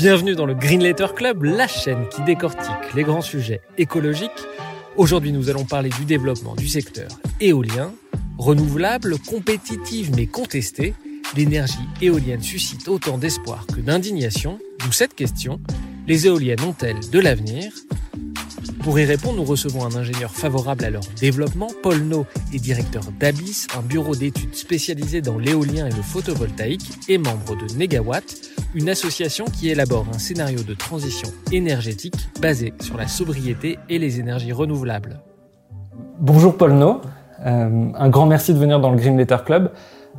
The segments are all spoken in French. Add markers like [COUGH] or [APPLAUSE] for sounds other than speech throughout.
Bienvenue dans le Green Letter Club, la chaîne qui décortique les grands sujets écologiques. Aujourd'hui, nous allons parler du développement du secteur éolien, renouvelable, compétitive mais contestée. L'énergie éolienne suscite autant d'espoir que d'indignation, d'où cette question les éoliennes ont-elles de l'avenir? Pour y répondre, nous recevons un ingénieur favorable à leur développement. Paul No est directeur d'Abyss, un bureau d'études spécialisé dans l'éolien et le photovoltaïque, et membre de Negawatt, une association qui élabore un scénario de transition énergétique basé sur la sobriété et les énergies renouvelables. Bonjour Paul No, euh, un grand merci de venir dans le Green Letter Club.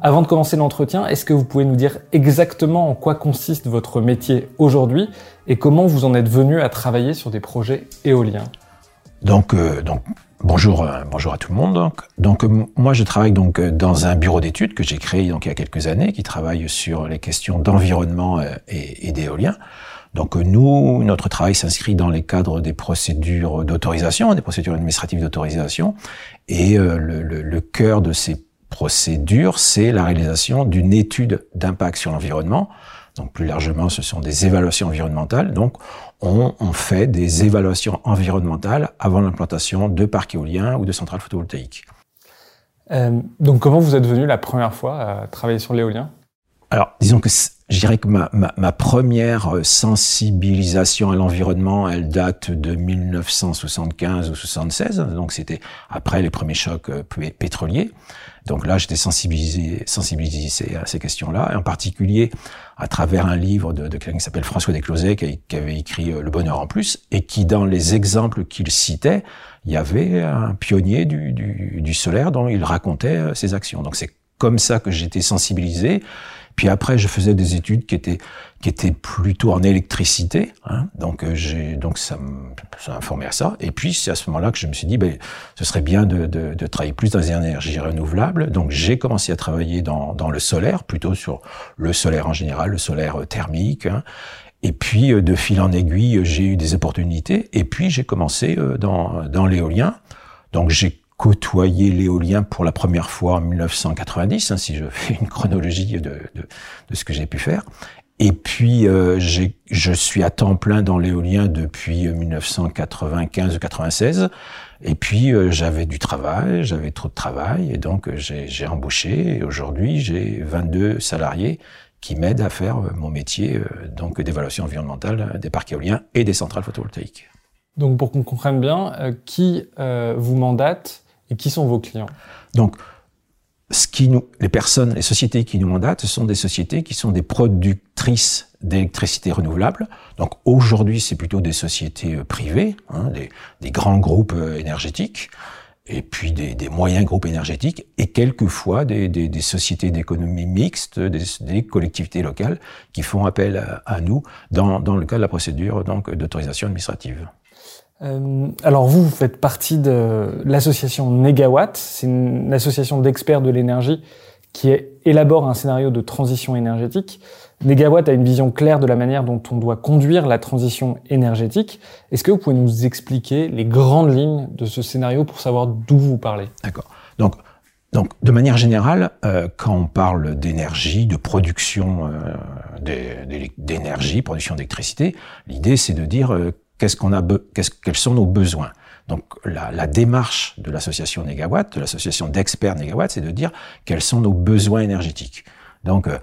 Avant de commencer l'entretien, est-ce que vous pouvez nous dire exactement en quoi consiste votre métier aujourd'hui et comment vous en êtes venu à travailler sur des projets éoliens? Donc, euh, donc bonjour, euh, bonjour à tout le monde. Donc, donc euh, moi, je travaille donc dans un bureau d'études que j'ai créé donc il y a quelques années, qui travaille sur les questions d'environnement et, et d'éolien. Donc nous, notre travail s'inscrit dans les cadres des procédures d'autorisation, des procédures administratives d'autorisation, et le cœur de ces procédure, c'est la réalisation d'une étude d'impact sur l'environnement. Donc plus largement, ce sont des évaluations environnementales. Donc on, fait des évaluations environnementales avant l'implantation de parcs éoliens ou de centrales photovoltaïques. Euh, donc comment vous êtes venu la première fois à travailler sur l'éolien? Alors disons que je dirais que ma, ma, première sensibilisation à l'environnement, elle date de 1975 ou 76, donc c'était après les premiers chocs euh, pétroliers. Donc là, j'étais sensibilisé, sensibilisé à ces questions-là, en particulier à travers un livre de, de quelqu'un qui s'appelle François Desclosets, qui, qui, avait écrit euh, Le bonheur en plus, et qui, dans les exemples qu'il citait, il y avait un pionnier du, du, du solaire dont il racontait euh, ses actions. Donc c'est comme ça que j'étais sensibilisé. Puis après, je faisais des études qui étaient qui étaient plutôt en électricité, hein. donc euh, j'ai donc ça m'a formé à ça. Et puis c'est à ce moment-là que je me suis dit, ben ce serait bien de, de, de travailler plus dans les énergies renouvelables. Donc j'ai commencé à travailler dans, dans le solaire, plutôt sur le solaire en général, le solaire euh, thermique. Hein. Et puis euh, de fil en aiguille, j'ai eu des opportunités. Et puis j'ai commencé dans, dans l'éolien. Donc j'ai côtoyé l'éolien pour la première fois en 1990, hein, si je fais une chronologie de, de, ce que j'ai pu faire. Et puis, euh, je suis à temps plein dans l'éolien depuis 1995 ou 96. Et puis, euh, j'avais du travail, j'avais trop de travail, et donc euh, j'ai embauché. Et aujourd'hui, j'ai 22 salariés qui m'aident à faire euh, mon métier donc d'évaluation environnementale des parcs éoliens et des centrales photovoltaïques. Donc, pour qu'on comprenne bien, qui vous mandate et qui sont vos clients? Donc, ce qui nous, les personnes, les sociétés qui nous mandatent, ce sont des sociétés qui sont des productrices d'électricité renouvelable. Donc aujourd'hui, c'est plutôt des sociétés euh, privées, hein, des, des, grands groupes euh, énergétiques, et puis des, des, moyens groupes énergétiques, et quelquefois des, des sociétés d'économie mixte, des, collectivités locales qui font appel à, à nous dans, dans, le cas de la procédure donc d'autorisation administrative. Euh, alors vous, vous faites partie de l'association Negawatt, c'est une association d'experts de l'énergie qui élabore un scénario de transition énergétique. Negawatt a une vision claire de la manière dont on doit conduire la transition énergétique. Est-ce que vous pouvez nous expliquer les grandes lignes de ce scénario pour savoir d'où vous parlez? D'accord. Donc, donc, de manière générale, euh, quand on parle d'énergie, de production euh, d'énergie, production d'électricité, l'idée c'est de dire qu'est-ce qu'on a, quels sont nos besoins. Donc la, démarche de l'association Négawatt, de l'association d'experts Négawatt, c'est de dire quels sont nos besoins énergétiques. Donc, euh,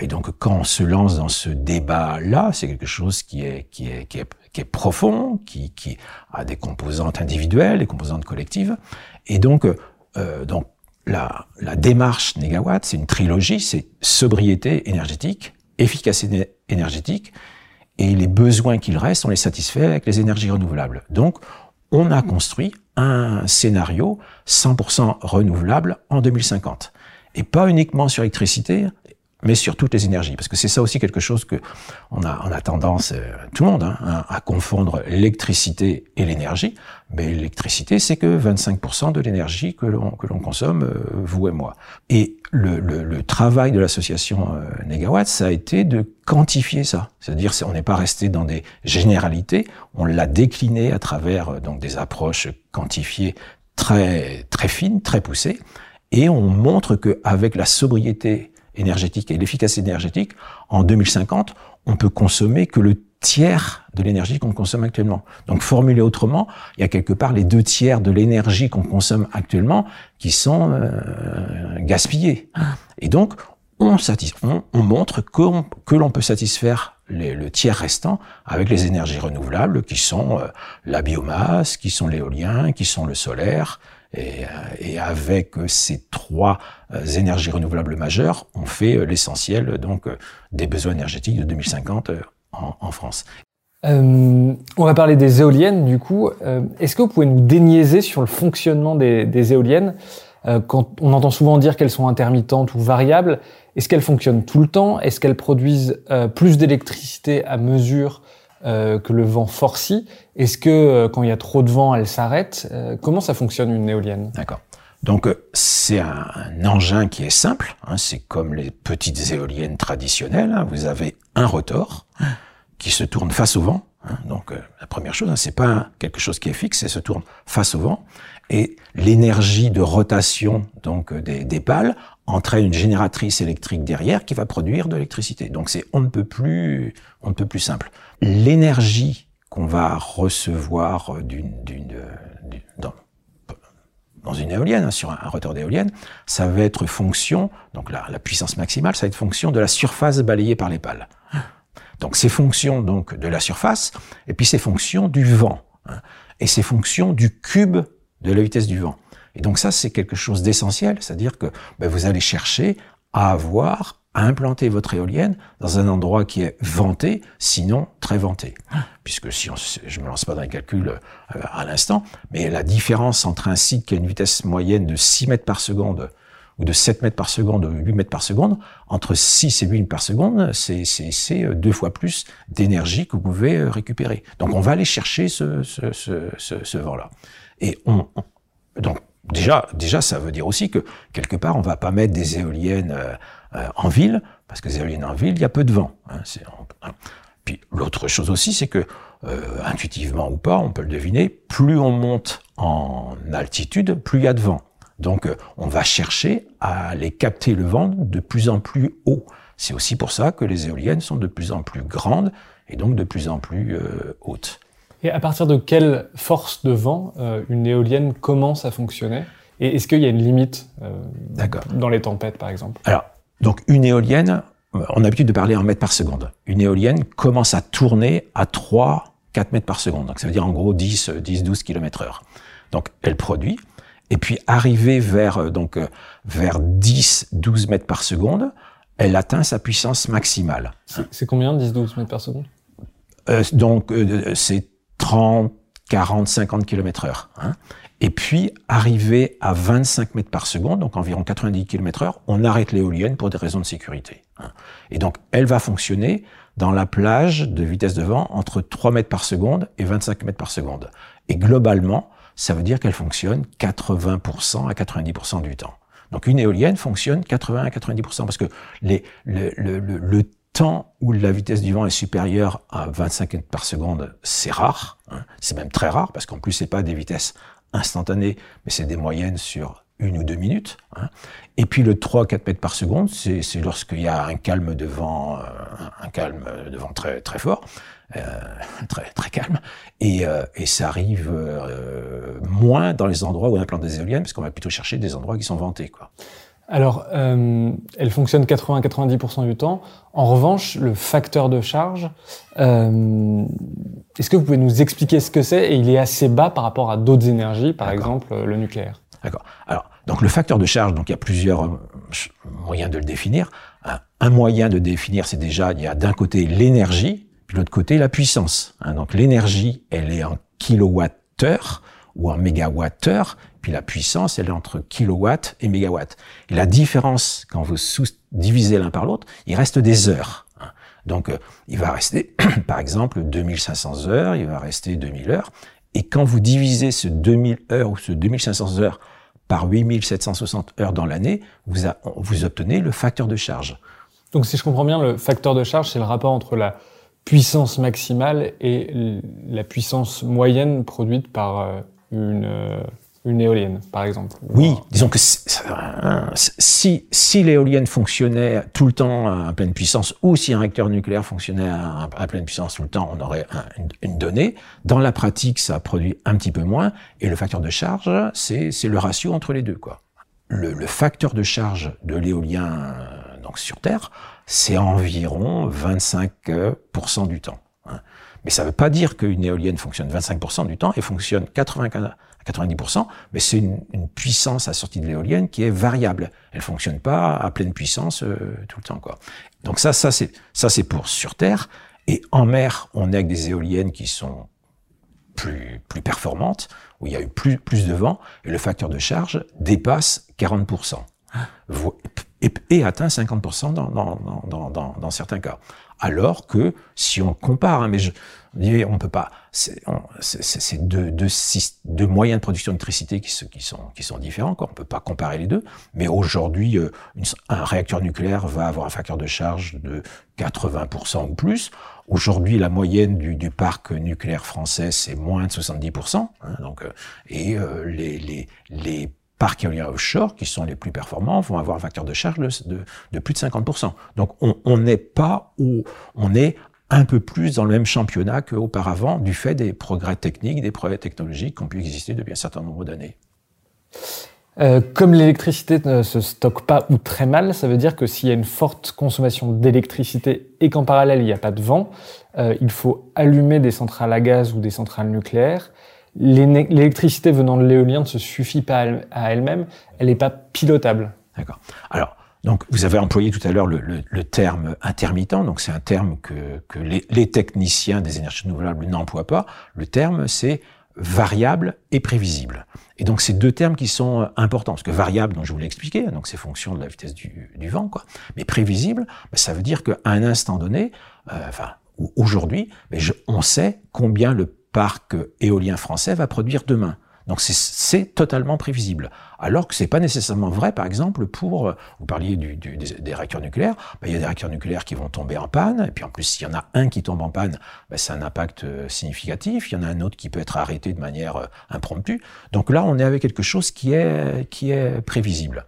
et donc quand on se lance dans ce débat-là, c'est quelque chose qui est qui est qui est, qui est profond, qui, qui a des composantes individuelles, des composantes collectives, et donc euh, donc la, la démarche Négawatt, c'est une trilogie, c'est sobriété énergétique, efficacité énergétique et les besoins qu'il reste, on les satisfait avec les énergies renouvelables. Donc, on a construit un scénario 100% renouvelable en 2050. Et pas uniquement sur l'électricité, mais sur toutes les énergies. Parce que c'est ça aussi quelque chose que on a, on a tendance, euh, tout le monde, hein, à confondre l'électricité et l'énergie. Mais l'électricité, c'est que 25% de l'énergie que l'on que l'on consomme, euh, vous et moi. Et le, le, le travail de l'association euh, Negawatt, ça a été de quantifier ça. C'est-à-dire, on n'est pas resté dans des généralités, on l'a décliné à travers euh, donc des approches quantifiées très très fines, très poussées, et on montre que avec la sobriété énergétique et l'efficacité énergétique, en 2050, on peut consommer que le tiers de l'énergie qu'on consomme actuellement. Donc formulé autrement, il y a quelque part les deux tiers de l'énergie qu'on consomme actuellement qui sont euh, gaspillés. Et donc on, on, on montre que l'on peut satisfaire les, le tiers restant avec les énergies renouvelables qui sont euh, la biomasse, qui sont l'éolien, qui sont le solaire, et, euh, et, avec ces trois euh, énergies renouvelables majeures, on fait euh, l'essentiel donc des besoins énergétiques de 2050 en, France. Euh, on va parler des éoliennes du coup. Euh, Est-ce que vous pouvez nous déniaiser sur le fonctionnement des, éoliennes? Euh, Quand on entend souvent dire qu'elles sont intermittentes ou variables, est-ce qu'elles fonctionnent tout le temps? Est-ce qu'elles produisent plus d'électricité à mesure euh, que le vent forcit. Est-ce que euh, quand il y a trop de vent, elle s'arrête? Euh, Comment ça fonctionne une éolienne? D'accord. Donc c'est un, un, engin qui est simple. Hein, c'est comme les petites éoliennes traditionnelles. Hein. Vous avez un rotor qui se tourne face au vent. Hein. Donc la première chose, hein, c'est pas quelque chose qui est fixe, c'est se tourne face au vent. Et l'énergie de rotation donc des, des pales entraîne une génératrice électrique derrière qui va produire de l'électricité. Donc c'est on ne peut plus on ne peut plus simple. L'énergie qu'on va recevoir d'une d'une dans, dans une éolienne, hein, sur un, un rotor d'éolienne, ça va être fonction, donc la, la, puissance maximale, ça va être fonction de la surface balayée par les pales. Donc c'est fonction donc de la surface, et puis c'est fonction du vent, hein, et c'est fonction du cube de la vitesse du vent. Et donc ça, c'est quelque chose d'essentiel, c'est-à-dire que ben, vous allez chercher à avoir, à implanter votre éolienne dans un endroit qui est venté, sinon très venté. Puisque si on, je me lance pas dans les calculs euh, à l'instant, mais la différence entre un site qui a une vitesse moyenne de 6 mètres par seconde ou de 7 mètres par seconde ou 8 mètres par seconde, entre 6 et 8 mètres par seconde, c'est deux fois plus d'énergie que vous pouvez euh, récupérer. Donc on va aller chercher ce, ce, ce, ce, ce vent-là. Et on, on, donc déjà, déjà, ça veut dire aussi que quelque part, on va pas mettre des éoliennes euh, en ville, parce que des éoliennes en ville, il y a peu de vent. Hein, hein. Puis l'autre chose aussi, c'est que euh, intuitivement ou pas, on peut le deviner, plus on monte en altitude, plus il y a de vent. Donc, euh, on va chercher à aller capter le vent de plus en plus haut. C'est aussi pour ça que les éoliennes sont de plus en plus grandes et donc de plus en plus euh, hautes. Et à partir de quelle force de vent euh, une éolienne commence à fonctionner? Et est-ce qu'il y a une limite euh, dans les tempêtes, par exemple? Alors, donc une éolienne, on a l'habitude de parler en mètres par seconde. Une éolienne commence à tourner à 3, 4 mètres par seconde. Donc ça veut dire en gros 10, 10, 12 km heure. Donc elle produit. Et puis arrivée vers, donc, vers 10, 12 mètres par seconde, elle atteint sa puissance maximale. C'est combien 10, 12 mètres par seconde? Euh, Donc euh, c'est 30, 40, 50 km heure. Hein. Et puis, arrivé à 25 mètres par seconde, donc environ 90 km heure, on arrête l'éolienne pour des raisons de sécurité. Hein. Et donc, elle va fonctionner dans la plage de vitesse de vent entre 3 mètres par seconde et 25 mètres par seconde. Et globalement, ça veut dire qu'elle fonctionne 80% à 90% du temps. Donc une éolienne fonctionne 80 à 90% parce que le temps où la vitesse du vent est supérieure à 25 mètres par seconde, c'est rare. Hein. C'est même très rare parce qu'en plus c'est pas des vitesses instantanées, mais c'est des moyennes sur une ou deux minutes. Hein. Et puis le 3-4 mètres par seconde, c'est lorsqu'il y a un calme de vent, euh, un calme de vent très très fort, euh, [LAUGHS] très très calme, et, euh, et ça arrive moins dans les endroits où on implante des éoliennes, parce qu'on va plutôt chercher des endroits qui sont ventés, quoi. Alors, euh, elle fonctionne 80-90% du temps. En revanche, le facteur de charge, euh, est-ce que vous pouvez nous expliquer ce que c'est? Et il est assez bas par rapport à d'autres énergies, par exemple le nucléaire. D'accord. Alors, donc le facteur de charge, donc il y a plusieurs euh, moyens de le définir. Un moyen de définir, c'est déjà, il y a d'un côté l'énergie, puis de l'autre côté la puissance. Hein, donc l'énergie, elle est en kilowattheure ou en mégawattheure, la puissance, elle est entre kilowatts et mégawatts. Et la différence, quand vous divisez l'un par l'autre, il reste des heures. Hein. Donc, euh, il va rester, [COUGHS] par exemple, 2500 heures, il va rester 2000 heures. Et quand vous divisez ce 2000 heures ou ce 2500 heures par 8760 heures dans l'année, vous, vous obtenez le facteur de charge. Donc, si je comprends bien, le facteur de charge, c'est le rapport entre la puissance maximale et la puissance moyenne produite par euh, une, euh, une éolienne, par exemple. Oui, disons que si, si l'éolienne fonctionnait tout le temps à pleine puissance, ou si un réacteur nucléaire fonctionnait à, pleine puissance tout le temps, on aurait une, donnée. Dans la pratique, ça produit un petit peu moins, et le facteur de charge, c'est le ratio entre les deux. Quoi. Le, le facteur de charge de l'éolien donc sur Terre, c'est environ 25% du temps. Hein. Mais ça ne veut pas dire qu'une éolienne fonctionne 25% du temps, elle fonctionne 80, 90%, mais c'est une, puissance à sortie de l'éolienne qui est variable. Elle fonctionne pas à pleine puissance euh, tout le temps, quoi. Donc ça, ça c'est ça c'est pour sur Terre. Et en mer, on est avec des éoliennes qui sont plus plus performantes, où il y a eu plus plus de vent et le facteur de charge dépasse 40% et, et atteint 50% dans, dans, dans, dans, dans certains cas. Alors que si on compare, hein, mais je, on peut pas, c'est deux, moyens de production d'électricité qui, sont, différents. On peut pas comparer les deux. Mais aujourd'hui, euh, un réacteur nucléaire va avoir un facteur de charge de 80% ou plus. Aujourd'hui, la moyenne du, parc nucléaire français, c'est moins de 70%. Hein, donc, euh, et euh, les parcs éoliens offshore, qui sont les plus performants, vont avoir un facteur de charge de, de, plus de 50%. Donc on n'est pas où on est un peu plus dans le même championnat qu'auparavant, du fait des progrès techniques, des progrès technologiques qui ont pu exister depuis un certain nombre d'années. Euh, comme l'électricité ne se stocke pas ou très mal, ça veut dire que s'il y a une forte consommation d'électricité et qu'en parallèle il n'y a pas de vent, euh, il faut allumer des centrales à gaz ou des centrales nucléaires l'électricité venant de l'éolien ne se suffit pas à elle-même, elle n'est pas pilotable. D'accord. Alors, donc, vous avez employé tout à l'heure le, le, terme intermittent, donc c'est un terme que, que les, les, techniciens des énergies renouvelables n'emploient pas. Le terme, c'est variable et prévisible. Et donc, c'est deux termes qui sont importants, parce que variable, dont je vous l'ai expliqué, donc c'est fonction de la vitesse du, du vent, quoi. Mais prévisible, ben, ça veut dire qu'à un instant donné, euh, enfin, aujourd'hui, ben, on sait combien le parc éolien français va produire demain. Donc c'est totalement prévisible. Alors que c'est pas nécessairement vrai, par exemple, pour, vous parliez du, des, réacteurs nucléaires, ben, il y a des réacteurs nucléaires qui vont tomber en panne, et puis en plus, s'il y en a un qui tombe en panne, ben, c'est un impact euh, significatif, il y en a un autre qui peut être arrêté de manière euh, impromptue. Donc là, on est avec quelque chose qui est, qui est prévisible.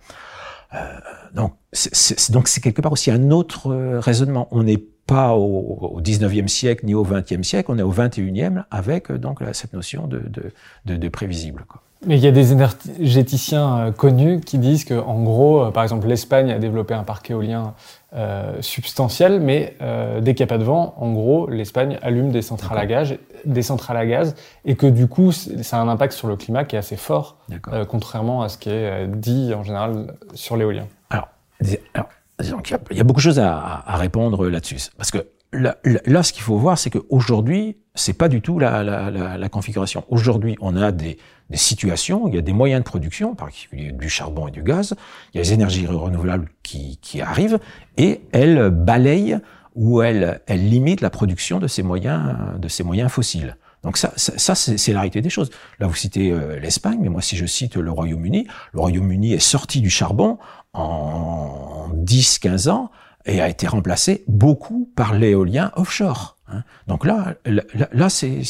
Euh, donc c'est quelque part aussi un autre euh, raisonnement. On n'est pas au, au 19e siècle ni au 20e siècle, on est au 21e avec euh, donc cette notion de, de, de, prévisible. Quoi. Mais il y a des énergéticiens euh, connus qui disent que, en gros, euh, par exemple, l'Espagne a développé un parc éolien euh, substantiel, mais euh, dès qu'il n'y a pas de vent, en gros, l'Espagne allume des centrales à gaz, des centrales à gaz, et que du coup, ça a un impact sur le climat qui est assez fort, euh, contrairement à ce qui est dit en général sur l'éolien. Alors, alors il y, a beaucoup de choses à, répondre là-dessus. Parce que là, là ce qu'il faut voir, c'est qu'aujourd'hui, c'est pas du tout la, la, la, configuration. Aujourd'hui, on a des, des, situations, il y a des moyens de production, en particulier du charbon et du gaz, il y a les énergies renouvelables qui, qui arrivent, et elles balayent ou elles, elles limitent la production de ces moyens, de ces moyens fossiles. Donc ça, ça, c'est la réalité des choses. Là, vous citez euh, l'Espagne, mais moi, si je cite le Royaume-Uni, le Royaume-Uni est sorti du charbon en 10-15 ans et a été remplacé beaucoup par l'éolien offshore. Hein. Donc là, là, c'est,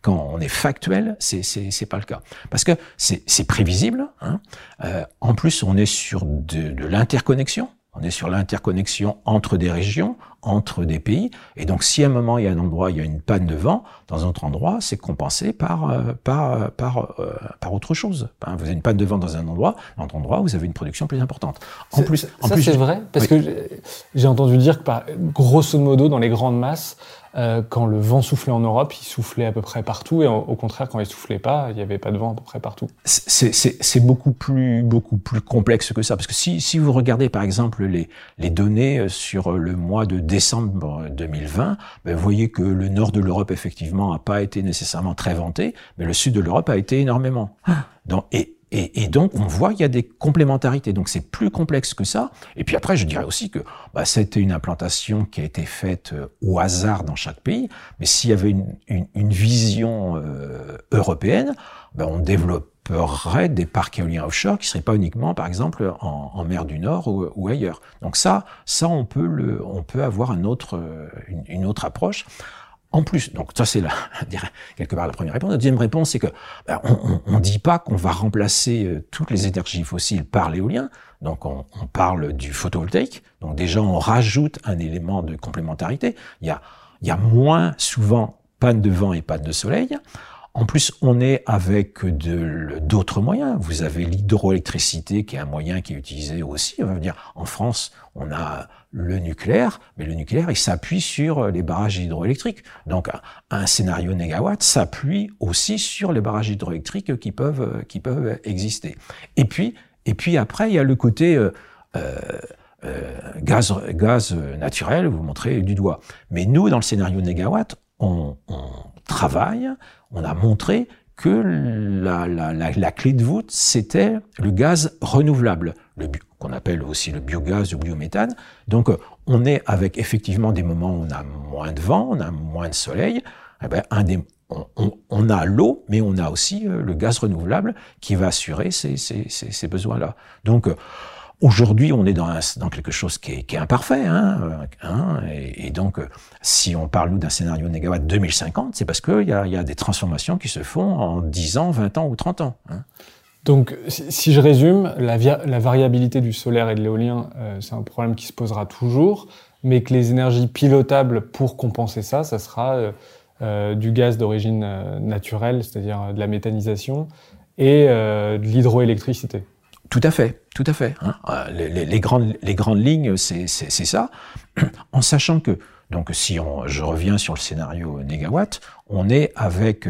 quand on est factuel, c'est, c'est, pas le cas, parce que c'est, prévisible. Hein. Euh, en plus, on est sur de, de l'interconnexion. On est sur l'interconnexion entre des régions, entre des pays. Et donc, si à un moment, il y a un endroit, il y a une panne de vent, dans un autre endroit, c'est compensé par, euh, par, par, euh, par autre chose. Hein, vous avez une panne de vent dans un endroit, dans un autre endroit, vous avez une production plus importante. En plus, en ça, c'est vrai, parce que j'ai entendu dire que, par, grosso modo, dans les grandes masses, euh, quand le vent soufflait en Europe, il soufflait à peu près partout, et au contraire, quand il soufflait pas, il n'y avait pas de vent à peu près partout. C'est beaucoup plus, beaucoup plus complexe que ça, parce que si, si vous regardez par exemple les, les données euh, sur le mois de décembre 2020, ben vous voyez que le nord de l'Europe effectivement n'a pas été nécessairement très venté, mais le sud de l'Europe a été énormément. Ah. Donc, et, et, et, donc, on voit qu'il y a des complémentarités. Donc, c'est plus complexe que ça. Et puis après, je dirais aussi que bah, c'était une implantation qui a été faite euh, au hasard dans chaque pays. Mais s'il y avait une, une, une vision euh, européenne, bah, on développerait des parcs éoliens offshore qui seraient pas uniquement, par exemple, en, en mer du Nord ou, ou, ailleurs. Donc ça, ça, on peut le, on peut avoir un autre, euh, une, une autre approche. En plus, donc ça c'est [LAUGHS] quelque part la première réponse. La deuxième réponse, c'est que ben, on ne dit pas qu'on va remplacer euh, toutes les énergies fossiles par l'éolien. Donc on, on, parle du photovoltaïque. Donc déjà on rajoute un élément de complémentarité. Il y a, il y a moins souvent panne de vent et panne de soleil. En plus, on est avec d'autres moyens. Vous avez l'hydroélectricité, qui est un moyen qui est utilisé aussi. On va dire, en France, on a le nucléaire, mais le nucléaire, il s'appuie sur les barrages hydroélectriques. Donc, un scénario négawatt s'appuie aussi sur les barrages hydroélectriques qui peuvent, qui peuvent exister. Et puis, et puis après, il y a le côté euh, euh, euh gaz, gaz naturel, vous montrez du doigt. Mais nous, dans le scénario négawatt, on, travaille on a montré que la, la clé de voûte, c'était le gaz renouvelable, le qu'on appelle aussi le biogaz ou biométhane. Donc, on est avec effectivement des moments où on a moins de vent, on a moins de soleil. Eh ben, un des, on, a l'eau, mais on a aussi euh, le gaz renouvelable qui va assurer ces, besoins-là. Donc, Aujourd'hui, on est dans, quelque chose qui est, imparfait, hein, hein, et, donc si on parle d'un scénario négawatt 2050, c'est parce qu'il y a, y a des transformations qui se font en 10 ans, 20 ans ou 30 ans. Hein. Donc, si je résume, la, variabilité du solaire et de l'éolien, euh, c'est un problème qui se posera toujours, mais que les énergies pilotables pour compenser ça, ça sera euh, euh, du gaz d'origine naturelle, c'est-à-dire de la méthanisation, et de l'hydroélectricité. Tout à fait, tout à fait. Hein. Les, grandes, lignes, c'est ça. [CLEARS THROAT] En sachant que, donc, si on, je reviens sur le scénario négawatt, on est avec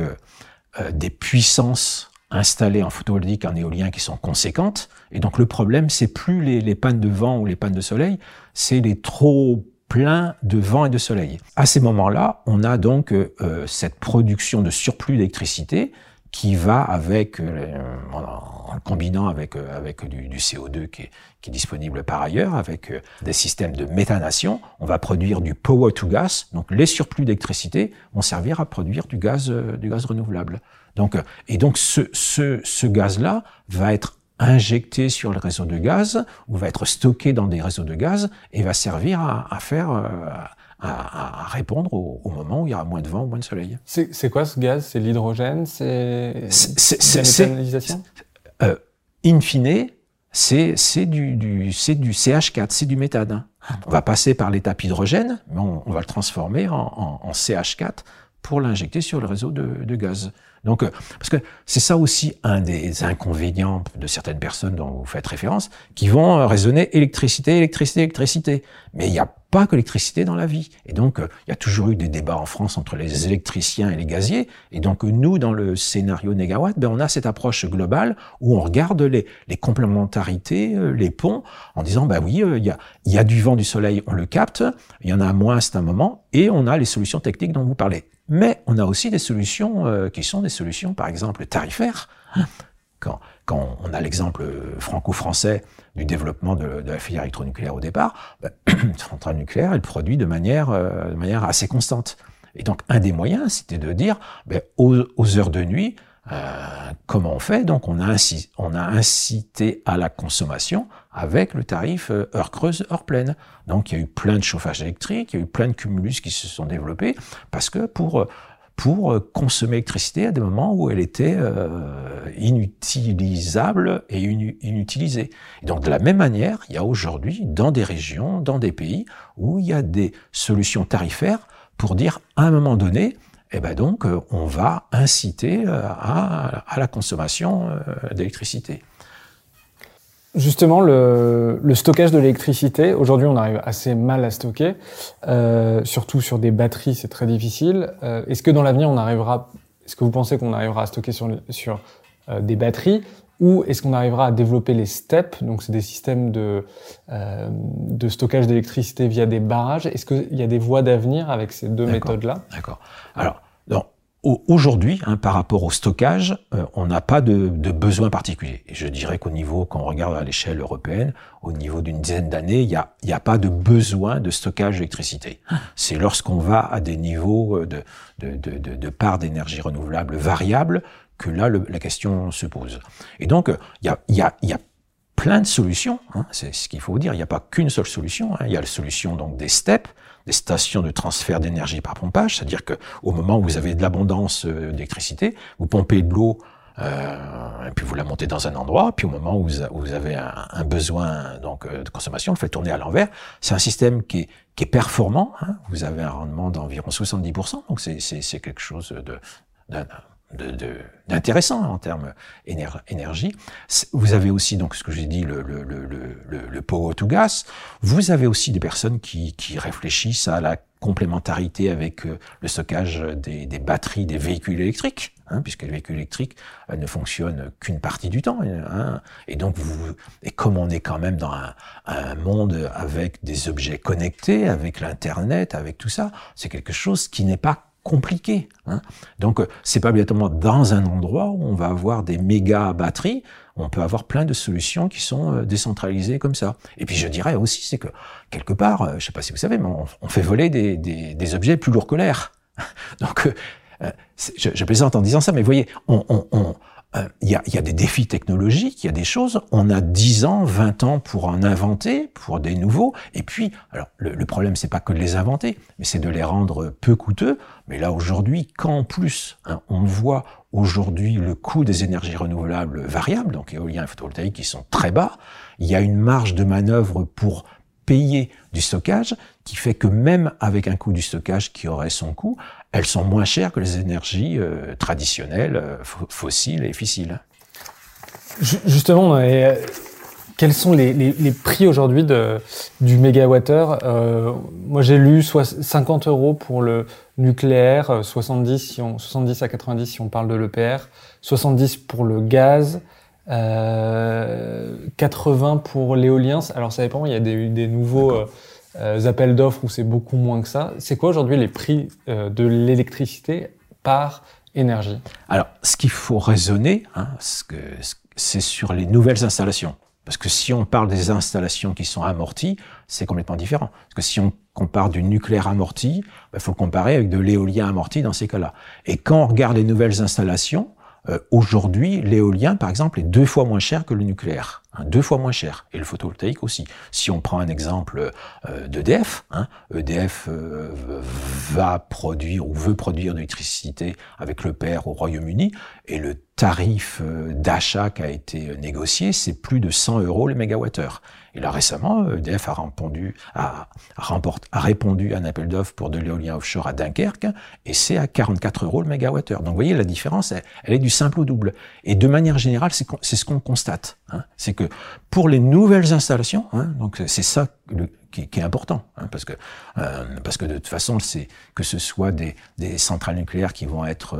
des puissances installées en photovoltaïque, en éolien qui sont conséquentes. Et donc, le problème, c'est plus les, les pannes de vent ou les pannes de soleil, c'est les trop pleins de vent et de soleil. À ces moments-là, on a donc euh, cette production de surplus d'électricité qui va avec, euh, en, combinant avec, euh, avec du, du CO2 qui est, qui est, disponible par ailleurs, avec euh, des systèmes de méthanation, on va produire du power to gas. Donc les surplus d'électricité vont servir à produire du gaz, du gaz renouvelable. Donc, et donc ce, ce, ce gaz-là va être injecté sur le réseau de gaz ou va être stocké dans des réseaux de gaz et va servir à, à faire à, à répondre au, au, moment où il y aura moins de vent ou moins de soleil. C'est quoi ce gaz? C'est l'hydrogène? C'est la méthanisation? euh, In fine, c'est du, du, du CH4, c'est du méthane. On va passer par l'étape hydrogène, mais on, on, va le transformer en, en, en CH4 pour l'injecter sur le réseau de, de gaz. Donc, euh, parce que c'est ça aussi un des inconvénients de certaines personnes dont vous faites référence, qui vont raisonner électricité, électricité, électricité. Mais il n'y a pas que l'électricité dans la vie. Et donc, euh, il y a toujours eu des débats en France entre les électriciens et les gaziers. Et donc, nous, dans le scénario négawatt, ben, on a cette approche globale où on regarde les, complémentarités, euh, les ponts, en disant, bah oui, il y, a, il y a du vent, du soleil, on le capte, il y en a moins à un moment, et on a les solutions techniques dont vous parlez. Mais on a aussi des solutions euh, qui sont des solutions, par exemple, tarifaires. Quand, quand on a l'exemple franco-français du développement de, la filière électronucléaire au départ, [CLEARS THROAT] ben, une centrale nucléaire, elle produit de manière, euh, de manière assez constante. Et donc, un des moyens, c'était de dire, ben, aux, heures de nuit, euh, comment on fait? Donc, on a, ainsi, on a incité à la consommation avec le tarif euh, heure creuse, heure pleine. Donc, il y a eu plein de chauffage électrique, il y a eu plein de cumulus qui se sont développés parce que pour pour consommer l'électricité à des moments où elle était euh, inutilisable et inutilisée. Donc de la même manière, il y a aujourd'hui dans des régions, dans des pays où il y a des solutions tarifaires pour dire à un moment donné, eh ben donc on va inciter à, à la consommation d'électricité. Justement, le, le, stockage de l'électricité, aujourd'hui on arrive assez mal à stocker, euh, surtout sur des batteries c'est très difficile. Euh, est-ce que dans l'avenir on arrivera, est-ce que vous pensez qu'on arrivera à stocker sur, sur euh, des batteries ou est-ce qu'on arrivera à développer les STEP, donc c'est des systèmes de, euh, de stockage d'électricité via des barrages Est-ce qu'il y a des voies d'avenir avec ces deux méthodes-là? D'accord. Alors, Aujourd'hui, hein, par rapport au stockage, euh, on n'a pas de, besoin particulier. Je dirais qu'au niveau, quand on regarde à l'échelle européenne, au niveau d'une dizaine d'années, il n'y a, pas de besoin de stockage d'électricité. C'est lorsqu'on va à des niveaux de, de, de, part d'énergie renouvelable variable que là, la question se pose. Et donc, il y a, plein de solutions. Hein, c'est ce qu'il faut dire. Il n'y a pas qu'une seule solution. Hein. Il y a la solution donc des steps, des stations de transfert d'énergie par pompage, c'est-à-dire que au moment où vous avez de l'abondance euh, d'électricité, vous pompez de l'eau euh, et puis vous la montez dans un endroit, puis au moment où vous, avez un, besoin donc euh, de consommation, vous le faites tourner à l'envers. C'est un système qui est, qui est performant. Hein. Vous avez un rendement d'environ 70%, donc c'est quelque chose de, d'intéressant en termes énergie. Vous avez aussi, donc ce que j'ai dit, le, le, le, le, le power to gas. Vous avez aussi des personnes qui, qui réfléchissent à la complémentarité avec euh, le stockage des, des batteries des véhicules électriques, hein, puisque les véhicules électriques euh, ne fonctionnent qu'une partie du temps. Hein, et donc, vous, et comme on est quand même dans un, un monde avec des objets connectés, avec l'internet, avec tout ça, c'est quelque chose qui n'est pas compliqué. Hein. Donc, euh, c'est pas obligatoirement dans un endroit où on va avoir des méga batteries. On peut avoir plein de solutions qui sont euh, décentralisées comme ça. Et puis, je dirais aussi, c'est que quelque part, euh, je sais pas si vous savez, mais on, fait voler des, des, objets plus lourds que l'air. [LAUGHS] Donc, je, je, en disant ça, mais vous voyez, on, euh, il y, a, y, a, des défis technologiques, il y a des choses, on a 10 ans, 20 ans pour en inventer, pour des nouveaux, et puis, alors le, le problème c'est pas que de les inventer, mais c'est de les rendre peu coûteux, mais là aujourd'hui, quand en plus hein, on voit aujourd'hui le coût des énergies renouvelables variables, donc éolien et photovoltaïque qui sont très bas, il y a une marge de manœuvre pour payer du stockage qui fait que même avec un coût du stockage qui aurait son coût, elles sont moins chères que les énergies euh, traditionnelles, euh, fossiles et fissiles. Justement, euh, quels sont les, les, les prix aujourd'hui du mégawattheure euh, Moi, j'ai lu soit 50 euros pour le nucléaire, 70, si on, 70 à 90 si on parle de l'EPR, 70 pour le gaz, euh, 80 pour l'éolien. Alors ça dépend, il y a des, des nouveaux euh, appels d'offres où c'est beaucoup moins que ça. C'est quoi aujourd'hui les prix euh, de l'électricité par énergie? Alors, ce qu'il faut raisonner, hein, c'est sur les nouvelles installations. Parce que si on parle des installations qui sont amorties, c'est complètement différent. Parce que si on compare du nucléaire amorti, il bah, faut le comparer avec de l'éolien amorti dans ces cas-là. Et quand on regarde les nouvelles installations, euh, aujourd'hui, l'éolien, par exemple, est deux fois moins cher que le nucléaire. Hein, deux fois moins cher. Et le photovoltaïque aussi. Si on prend un exemple euh, d'EDF, hein, EDF euh, va produire ou veut produire de l'électricité avec le père au Royaume-Uni, et le tarif euh, d'achat qui a été négocié, c'est plus de 100 euros le mégawattheure. Et là récemment, EDF a répondu, a, a répondu à un appel d'offres pour de l'éolien offshore à Dunkerque, et c'est à 44 euros le mégawattheure. Donc vous voyez, la différence, elle, est du simple au double. Et de manière générale, c'est ce qu'on constate. Hein, c'est que pour les nouvelles installations, hein, donc c'est ça qui, est important, hein, parce que euh, parce que de toute façon, c'est que ce soit des, des, centrales nucléaires qui vont être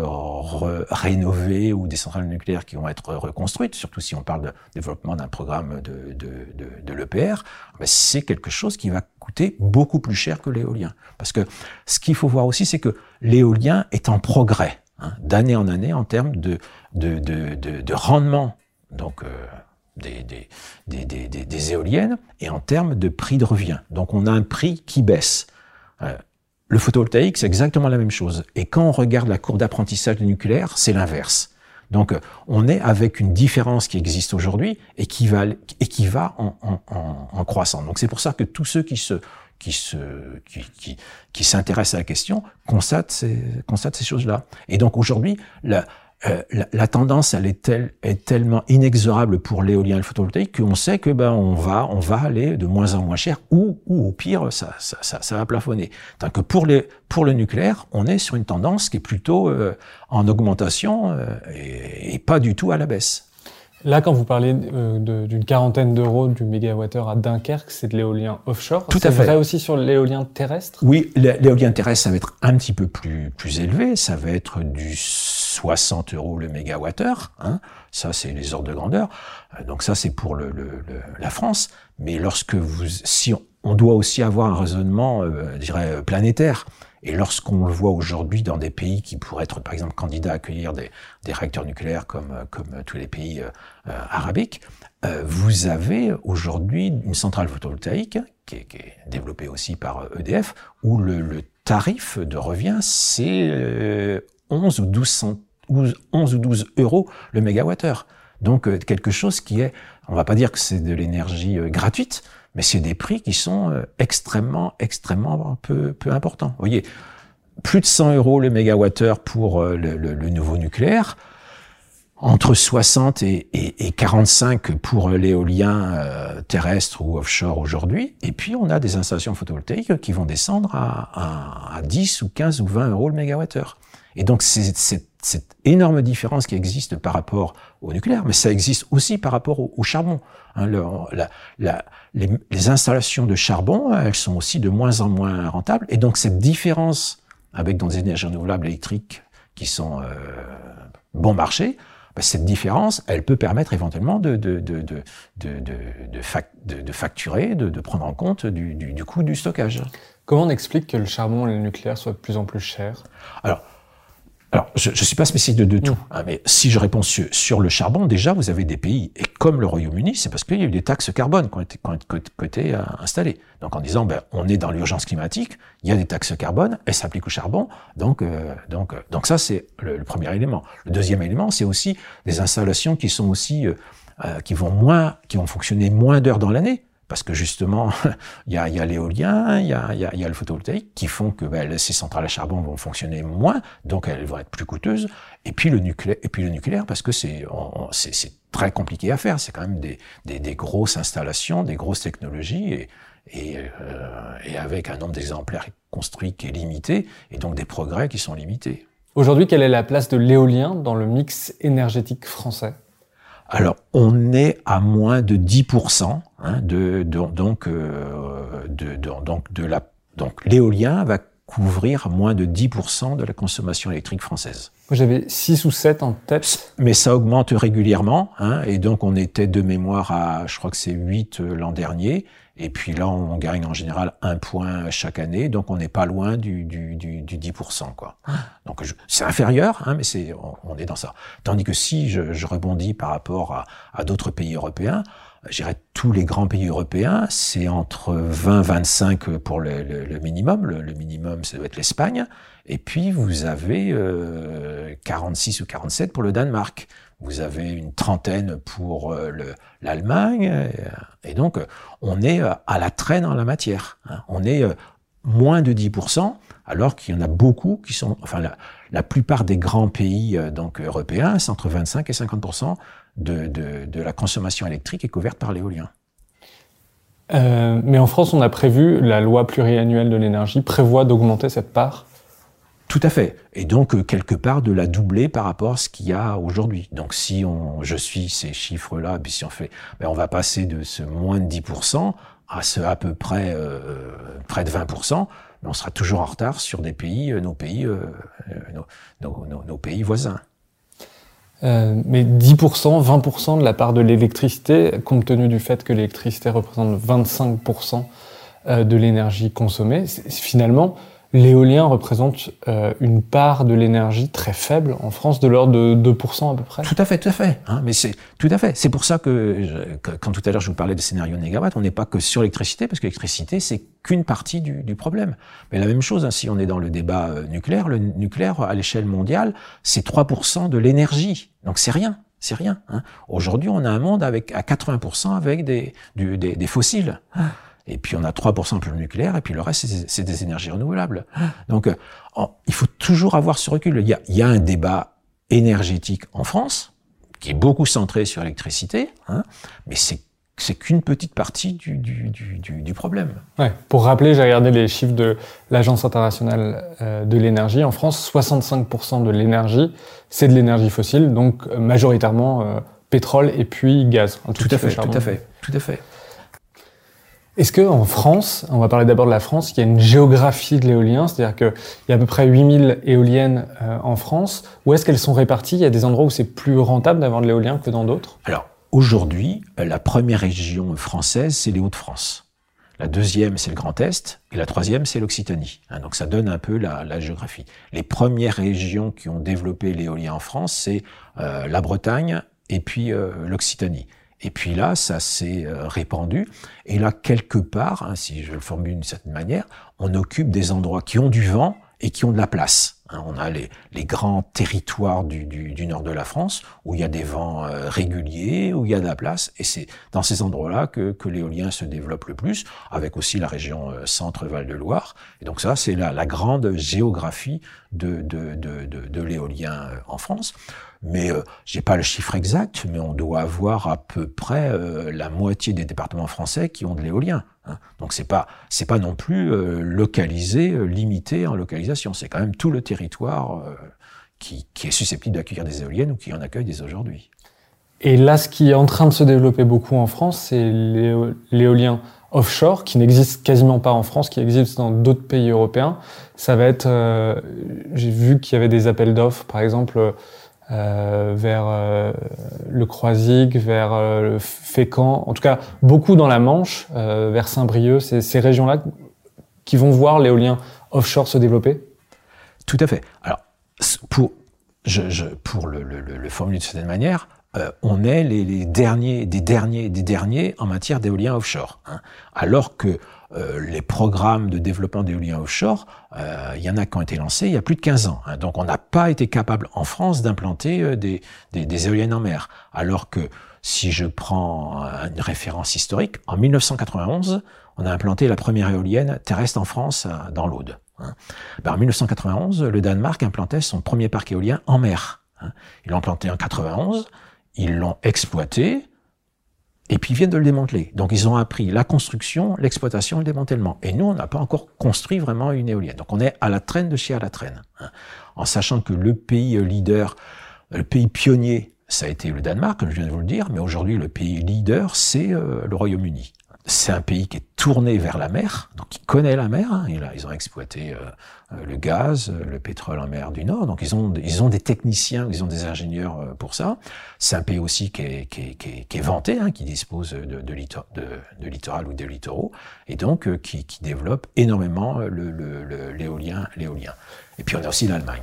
rénovées ou des centrales nucléaires qui vont être reconstruites, surtout si on parle de développement d'un programme de, de, de, de l'EPR, ben c'est quelque chose qui va coûter beaucoup plus cher que l'éolien, parce que ce qu'il faut voir aussi, c'est que l'éolien est en progrès hein, d'année en année en termes de de, de, de rendement, donc euh, des, des, des, des, éoliennes et en termes de prix de revient. Donc on a un prix qui baisse. Euh, le photovoltaïque, c'est exactement la même chose. Et quand on regarde la courbe d'apprentissage du nucléaire, c'est l'inverse. Donc on est avec une différence qui existe aujourd'hui et qui va, et qui va en, en, en, croissant. Donc c'est pour ça que tous ceux qui se qui se qui, qui s'intéressent à la question constatent ces, constatent ces choses-là. Et donc aujourd'hui, la, euh, la, tendance, elle est, telle, est tellement inexorable pour l'éolien et le photovoltaïque qu'on sait que ben on va on va aller de moins en moins cher ou ou au pire ça ça, ça, ça va plafonner. Tant que pour les pour le nucléaire, on est sur une tendance qui est plutôt euh, en augmentation euh, et, et, pas du tout à la baisse. Là, quand vous parlez euh, d'une quarantaine d'euros du mégawattheure à Dunkerque, c'est de l'éolien offshore. Tout à fait. C'est vrai aussi sur l'éolien terrestre? Oui, l'éolien terrestre, ça va être un petit peu plus, plus élevé. Ça va être du 60 euros le mégawattheure. Hein. Ça, c'est les ordres de grandeur. Euh, donc ça, c'est pour le, le, la France. Mais lorsque vous, si on, on doit aussi avoir un raisonnement, euh, je dirais, planétaire. Et lorsqu'on le voit aujourd'hui dans des pays qui pourraient être, par exemple, candidats à accueillir des, des réacteurs nucléaires comme, comme tous les pays euh, arabiques, euh, vous avez aujourd'hui une centrale photovoltaïque qui est, qui est, développée aussi par EDF, où le, le tarif de revient, c'est 11 ou 12, 11 ou 12 euros le mégawattheure. Donc quelque chose qui est, on va pas dire que c'est de l'énergie gratuite, mais c'est des prix qui sont euh, extrêmement, extrêmement peu, peu importants. Vous voyez, plus de 100 euros le mégawattheure pour euh, le, nouveau nucléaire, entre 60 et, et, et 45 pour l'éolien euh, terrestre ou offshore aujourd'hui. Et puis, on a des installations photovoltaïques qui vont descendre à, à, à 10 ou 15 ou 20 euros le mégawattheure. Et donc, c'est cette énorme différence qui existe par rapport au nucléaire, mais ça existe aussi par rapport au, charbon. Hein, les, les, installations de charbon, elles sont aussi de moins en moins rentables, et donc cette différence avec dans des énergies renouvelables électriques qui sont euh, bon marché, ben, cette différence, elle peut permettre éventuellement de, de, de, de, de, de, fac, de facturer, de, de prendre en compte du, du, du coût du stockage. Comment on explique que le charbon et le nucléaire soient de plus en plus chers? Alors, alors, je ne suis pas spécialiste de, de tout, hein, mais si je réponds sur, sur, le charbon, déjà, vous avez des pays, et comme le Royaume-Uni, c'est parce qu'il y a eu des taxes carbone qui ont été, qui ont, qui ont été euh, installées. Donc, en disant, ben, on est dans l'urgence climatique, il y a des taxes carbone, elles s'appliquent au charbon, donc, euh, donc, euh, donc ça, c'est le, le, premier élément. Le deuxième élément, c'est aussi des installations qui sont aussi, euh, qui vont moins, qui vont fonctionner moins d'heures dans l'année parce que justement, [LAUGHS] il y a, y a l'éolien, il y a, y, a, y a, le photovoltaïque qui font que ben, ces centrales à charbon vont fonctionner moins, donc elles vont être plus coûteuses. Et puis le nucléaire, et puis le nucléaire parce que c'est très compliqué à faire. C'est quand même des, des, des, grosses installations, des grosses technologies et et, euh, et avec un nombre d'exemplaires construits qui est limité et donc des progrès qui sont limités. Aujourd'hui, quelle est la place de l'éolien dans le mix énergétique français? Alors, on est à moins de 10% hein, de, de, donc, euh, de, donc de la donc l'éolien va couvrir moins de 10% de la consommation électrique française. J'avais 6 ou 7 en tête. Mais ça augmente régulièrement, hein, et donc on était de mémoire à, je crois que c'est 8 euh, l'an dernier, et puis là on gagne en général un point chaque année, donc on n'est pas loin du, du, du, du 10%. Quoi. Donc c'est inférieur, hein, mais c'est on, on, est dans ça. Tandis que si je, je rebondis par rapport à, à d'autres pays européens, je dirais tous les grands pays européens, c'est entre 20-25 pour le, minimum. Le, minimum, ça doit être l'Espagne. Et puis, vous avez euh, 46 ou 47 pour le Danemark. Vous avez une trentaine pour euh, l'Allemagne. Et donc, on est euh, à la traîne en la matière. Hein. On est euh, moins de 10%, alors qu'il y en a beaucoup qui sont... Enfin, la, la plupart des grands pays donc européens, c'est entre 25 et 50% de, de, de, la consommation électrique est couverte par l'éolien. Euh, mais en France, on a prévu, la loi pluriannuelle de l'énergie prévoit d'augmenter cette part tout à fait. Et donc, quelque part, de la doubler par rapport à ce qu'il y a aujourd'hui. Donc, si on, je suis ces chiffres-là, puis si on fait, ben, on va passer de ce moins de 10% à ce à peu près, euh, près de 20%, mais on sera toujours en retard sur des pays, nos pays, euh, nos, nos, nos, pays voisins. Euh, mais 10%, 20% de la part de l'électricité, compte tenu du fait que l'électricité représente 25% euh, de l'énergie consommée, finalement, l'éolien représente euh, une part de l'énergie très faible en France, de l'ordre de 2% à peu près. Tout à fait, tout à fait. Hein, mais c'est tout à fait. C'est pour ça que, je, que, quand tout à l'heure je vous parlais de scénario négawatt, on n'est pas que sur l'électricité, parce que l'électricité c'est qu'une partie du, du, problème. Mais la même chose, hein, si on est dans le débat euh, nucléaire, le nucléaire à l'échelle mondiale, c'est 3% de l'énergie. Donc c'est rien. C'est rien. Hein. Aujourd'hui, on a un monde avec à 80% avec des, du, des, des fossiles. Ah. Et puis on a 3% pour le nucléaire, et puis le reste, c'est des énergies renouvelables. Donc oh, il faut toujours avoir ce recul. Il y a, il y a un débat énergétique en France, qui est beaucoup centré sur l'électricité, hein, mais c'est c'est qu'une petite partie du, du, du, du, problème. Ouais. Pour rappeler, j'ai regardé les chiffres de l'Agence internationale euh, de l'énergie. En France, 65% de l'énergie, c'est de l'énergie fossile, donc majoritairement euh, pétrole et puis gaz. tout à fait, tout à fait, tout à fait. Est-ce que en France, on va parler d'abord de la France, il y a une géographie de l'éolien, c'est-à-dire qu'il y a à peu près 8000 éoliennes euh, en France. Où est-ce qu'elles sont réparties? Il y a des endroits où c'est plus rentable d'avoir de l'éolien que dans d'autres? Alors, aujourd'hui, la première région française, c'est les Hauts-de-France. La deuxième, c'est le Grand Est, et la troisième, c'est l'Occitanie. Hein, donc ça donne un peu la, la, géographie. Les premières régions qui ont développé l'éolien en France, c'est euh, la Bretagne et puis euh, l'Occitanie. Et puis là, ça s'est euh, répandu. Et là, quelque part, hein, si je le formule d'une certaine manière, on occupe des endroits qui ont du vent et qui ont de la place. Hein, on a les, les grands territoires du, du, du, nord de la France où il y a des vents euh, réguliers, où il y a de la place, et c'est dans ces endroits-là que, que l'éolien se développe le plus, avec aussi la région euh, centre-Val de Loire. Et donc ça, c'est la, la, grande géographie de, de, de, de l'éolien en France mais euh, j'ai pas le chiffre exact, mais on doit avoir à peu près euh, la moitié des départements français qui ont de l'éolien. Hein. Donc c'est pas c'est pas non plus euh, localisé, euh, limité en localisation. C'est quand même tout le territoire qui, qui est susceptible d'accueillir des éoliennes ou qui en accueille des aujourd'hui. Et là, ce qui est en train de se développer beaucoup en France, c'est l'éolien offshore, qui n'existe quasiment pas en France, qui existe dans d'autres pays européens. Ça va être, j'ai vu qu'il y avait des appels d'offres, par exemple euh, vers euh, le Croisic, vers euh, le Fécamp, en tout cas beaucoup dans la Manche, vers Saint-Brieuc, ces régions-là qui vont voir l'éolien offshore se développer Tout à fait. Alors, pour, le, le, le, formuler de certaine manière, on est les, les, derniers des derniers des derniers en matière d'éolien offshore. Hein, alors que euh, les programmes de développement d'éolien offshore, euh, il y en a qui ont été lancés il y a plus de 15 ans. Hein. Donc on n'a pas été capable en France d'implanter euh, des, des, des, éoliennes en mer. Alors que si je prends une référence historique, en 1991, on a implanté la première éolienne terrestre en France dans l'Aude. Hein. Ben, en 1991, le Danemark implantait son premier parc éolien en mer. Hein. Ils l'ont implanté en 91, ils l'ont exploité, et puis ils viennent de le démanteler. Donc ils ont appris la construction, l'exploitation le démantèlement. Et nous, on n'a pas encore construit vraiment une éolienne. Donc on est à la traîne de chez à la traîne. Hein. En sachant que le pays leader, le pays pionnier, ça a été le Danemark, comme je viens de vous le dire, mais aujourd'hui le pays leader, c'est euh, le Royaume-Uni c'est un pays qui est tourné vers la mer, donc qui connaît la mer. Hein, ils ont exploité euh, euh, le gaz, euh, le pétrole en mer du Nord. Donc, ils ont, ils ont des techniciens, ils ont des ingénieurs euh, pour ça. C'est un pays aussi qui est, qui est, qui est, qui est vanté, hein, qui dispose de, littoral ou de littoraux, et donc qui, développe énormément l'éolien. Le, l'éolien. Et puis on a aussi l'Allemagne.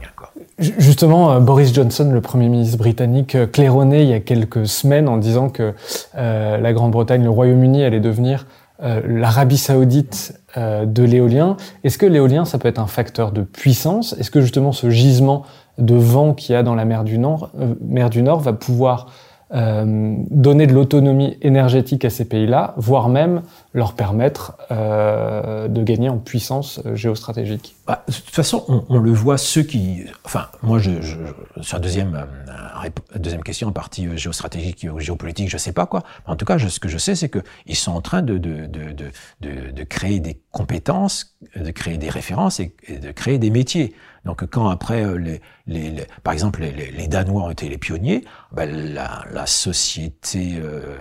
Justement, Boris Johnson, le Premier ministre britannique, claironnait il y a quelques semaines en disant que euh, la Grande-Bretagne, le Royaume-Uni allait devenir euh, l'Arabie saoudite euh, de l'éolien. Est-ce que l'éolien, ça peut être un facteur de puissance? Est-ce que justement ce gisement de vent qu'il y a dans la mer du Nord, euh, mer du Nord va pouvoir euh, donner de l'autonomie énergétique à ces pays-là, voire même leur permettre euh, de gagner en puissance euh, géostratégique bah, De toute façon, on, on, le voit, ceux qui... Enfin, moi, je, je, sur la deuxième, euh, deuxième question, en partie géostratégique ou géopolitique, je sais pas quoi. En tout cas, je, ce que je sais, c'est qu'ils sont en train de, de, de, de, de créer des compétences, de créer des références et de créer des métiers. Donc quand après, les, les, les par exemple, les, les, Danois ont été les pionniers, ben, la, la société euh,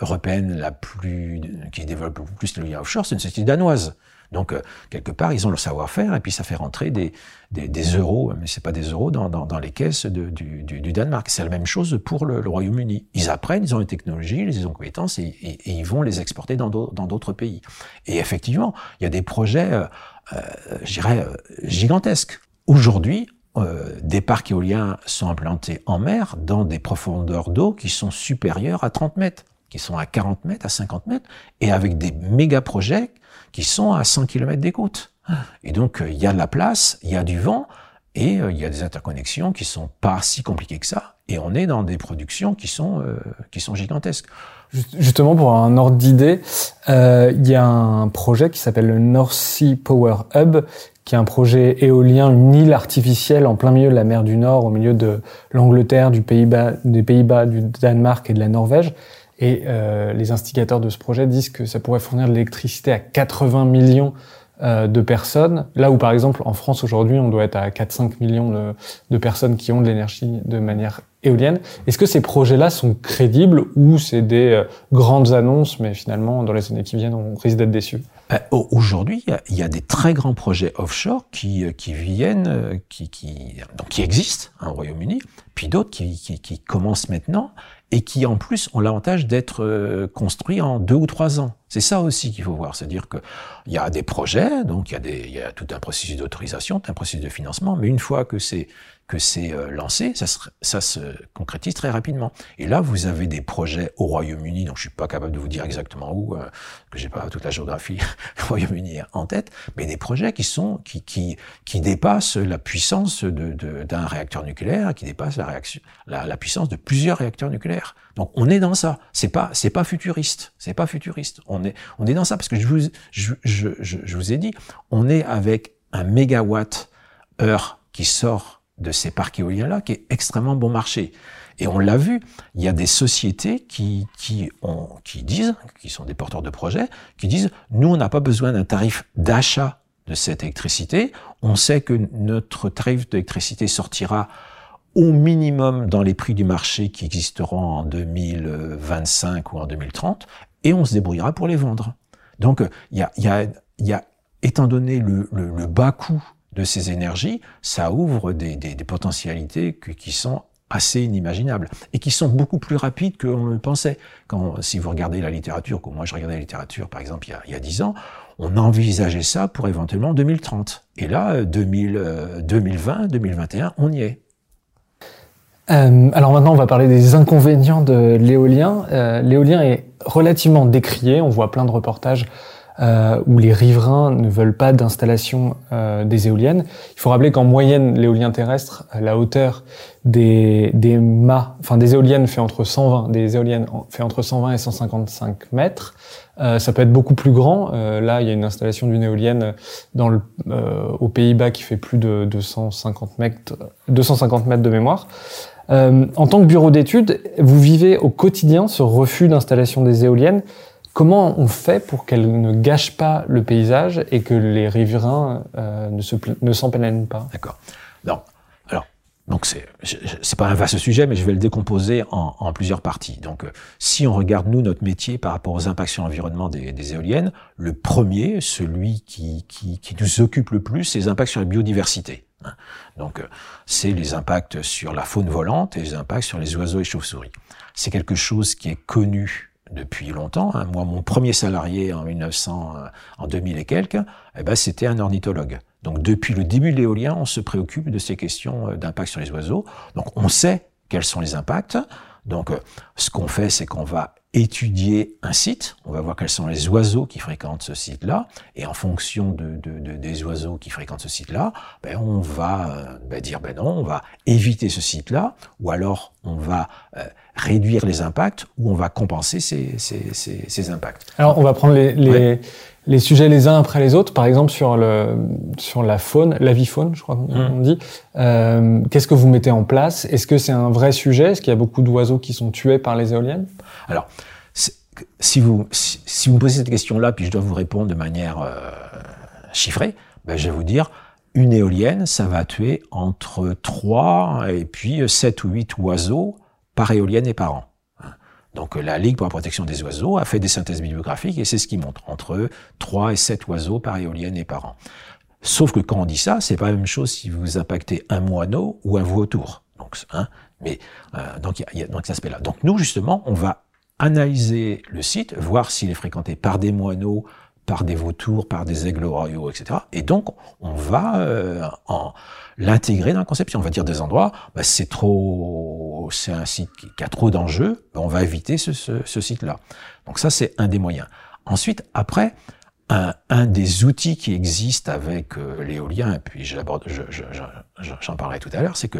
européenne la plus qui développe le plus l'éolien offshore, c'est une société danoise. Donc euh, quelque part, ils ont le savoir-faire et puis ça fait rentrer des, des, des euros, mais c'est pas des euros dans, dans, dans les caisses du, du, du, Danemark. C'est la même chose pour le, le Royaume-Uni. Ils apprennent, ils ont les technologies, ils ont les compétences et, et, et ils vont les exporter dans d'autres pays. Et effectivement, il y a des projets, euh, euh, je dirais, euh, gigantesques. Aujourd'hui, euh, des parcs éoliens sont implantés en mer dans des profondeurs d'eau qui sont supérieures à 30 mètres, qui sont à 40 mètres, à 50 mètres, et avec des méga projets qui sont à 100 km des côtes. Et donc, euh, il y a de la place, il y a du vent, et euh, il y a des interconnexions qui sont pas si compliquées que ça. Et on est dans des productions qui sont, euh, qui sont gigantesques. Justement, pour un ordre d'idée, euh, il y a un projet qui s'appelle le North Sea Power Hub, qui est un projet éolien, une île artificielle en plein milieu de la mer du Nord, au milieu de l'Angleterre, du Pays-Bas, des Pays-Bas, du Danemark et de la Norvège. Et euh, les instigateurs de ce projet disent que ça pourrait fournir de l'électricité à 80 millions de personnes, là où par exemple en France aujourd'hui on doit être à 4-5 millions de, de, personnes qui ont de l'énergie de manière éolienne, est-ce que ces projets-là sont crédibles ou c'est des euh, grandes annonces mais finalement dans les années qui viennent on risque d'être déçus? Euh, Aujourd'hui, il y a des très grands projets offshore qui, qui viennent, qui, qui, donc qui existent hein, au Royaume-Uni, puis d'autres qui, commencent maintenant et qui en plus ont l'avantage d'être euh, construits en deux ou trois ans. C'est ça aussi qu'il faut voir, c'est-à-dire qu'il y a des projets, donc il y a, tout un processus d'autorisation, un processus de financement, mais une fois que c'est euh, lancé, ça se, concrétise très rapidement. Et là, vous avez des projets au Royaume-Uni, donc je suis pas capable de vous dire exactement où, euh, que j'ai pas toute la géographie [LAUGHS] du Royaume-Uni en tête, mais des projets qui sont qui dépassent la puissance d'un réacteur nucléaire, qui dépassent la la, puissance de plusieurs réacteurs nucléaires. Donc on est dans ça. C'est pas c'est pas futuriste. C'est pas futuriste. On est on est dans ça parce que je vous je, je, je, vous ai dit, on est avec un mégawatt heure qui sort de ces parcs éoliens-là qui est extrêmement bon marché. Et on l'a vu, il y a des sociétés qui, qui, ont, qui disent, qui sont des porteurs de projets, qui disent, nous, on n'a pas besoin d'un tarif d'achat de cette électricité. On sait que notre tarif d'électricité sortira au minimum dans les prix du marché qui existeront en 2025 ou en 2030, et on se débrouillera pour les vendre. Donc, il y a, y a, y a étant donné le, le, le bas coût de ces énergies, ça ouvre des, des, des potentialités qui sont assez inimaginables et qui sont beaucoup plus rapides que l'on le pensait. Quand, si vous regardez la littérature, comme moi je regardais la littérature par exemple il y a, il y a 10 ans, on envisageait ça pour éventuellement 2030. Et là, 2000, 2020, 2021, on y est. Euh, alors maintenant, on va parler des inconvénients de l'éolien. Euh, l'éolien est relativement décrié. On voit plein de reportages euh, où les riverains ne veulent pas d'installation des éoliennes. Il faut rappeler qu'en moyenne, l'éolien terrestre, la hauteur des, des mâts, enfin des éoliennes fait entre 120, des éoliennes fait entre 120 et 155 mètres. Ça peut être beaucoup plus grand. Là, il y a une installation d'une éolienne dans le, aux Pays-Bas qui fait plus de 250 mètres, 250 mètres de mémoire. En tant que bureau d'études, vous vivez au quotidien ce refus d'installation des éoliennes. Comment on fait pour qu'elle ne gâche pas le paysage et que les riverains euh, ne, se, pas? D'accord. Non. Alors, donc c'est c'est pas un vaste sujet, mais je vais le décomposer en, plusieurs parties. Donc, euh, si on regarde nous notre métier par rapport aux impacts sur l'environnement des, des, éoliennes, le premier, celui qui, qui, qui nous occupe le plus, c'est les impacts sur la biodiversité. Hein. Donc, euh, c'est les impacts sur la faune volante et les impacts sur les oiseaux et chauves-souris. C'est quelque chose qui est connu depuis longtemps. Hein. Moi, mon premier salarié en 1900, euh, en 2000 et quelques, eh ben, c'était un ornithologue. Donc, depuis le début de l'éolien, on se préoccupe de ces questions euh, d'impact sur les oiseaux. Donc, on sait quels sont les impacts. Donc, ce qu'on fait, c'est qu'on va étudier un site, on va voir quels sont les oiseaux qui fréquentent ce site-là, et en fonction de, de, de, des oiseaux qui fréquentent ce site-là, ben on va ben dire ben non, on va éviter ce site-là, ou alors on va euh, réduire les impacts, ou on va compenser ces, ces, ces, ces impacts. Alors on va prendre les, les, ouais. les, sujets les uns après les autres, par exemple sur, le, sur la faune, la vie faune, je crois qu'on mmh. dit. Euh, Qu'est-ce que vous mettez en place? Est-ce que c'est un vrai sujet? Est-ce qu'il y a beaucoup d'oiseaux qui sont tués par les éoliennes? Alors, si vous, si, si, vous me posez cette question-là, puis je dois vous répondre de manière euh, chiffrée, ben je vais vous dire, une éolienne, ça va tuer entre 3 et puis 7 ou 8 oiseaux par éolienne et par an. Donc la Ligue pour la protection des oiseaux a fait des synthèses bibliographiques et c'est ce qui montre, entre 3 et 7 oiseaux par éolienne et par an. Sauf que quand on dit ça, c'est pas la même chose si vous impactez un moineau ou un vautour. Donc, hein, mais euh, donc il a, cet aspect-là. Donc nous justement, on va analyser le site, voir s'il est fréquenté par des moineaux, par des vautours, par des aigles royaux, etc. Et donc, on va euh, l'intégrer dans la conception. On va dire des endroits, bah, c'est trop, c'est un site qui a trop d'enjeux, bah, on va éviter ce, site-là. Donc ça, c'est un des moyens. Ensuite, après, un, des outils qui existent avec euh, l'éolien, et puis j'en je, je, je, parlerai tout à l'heure, c'est que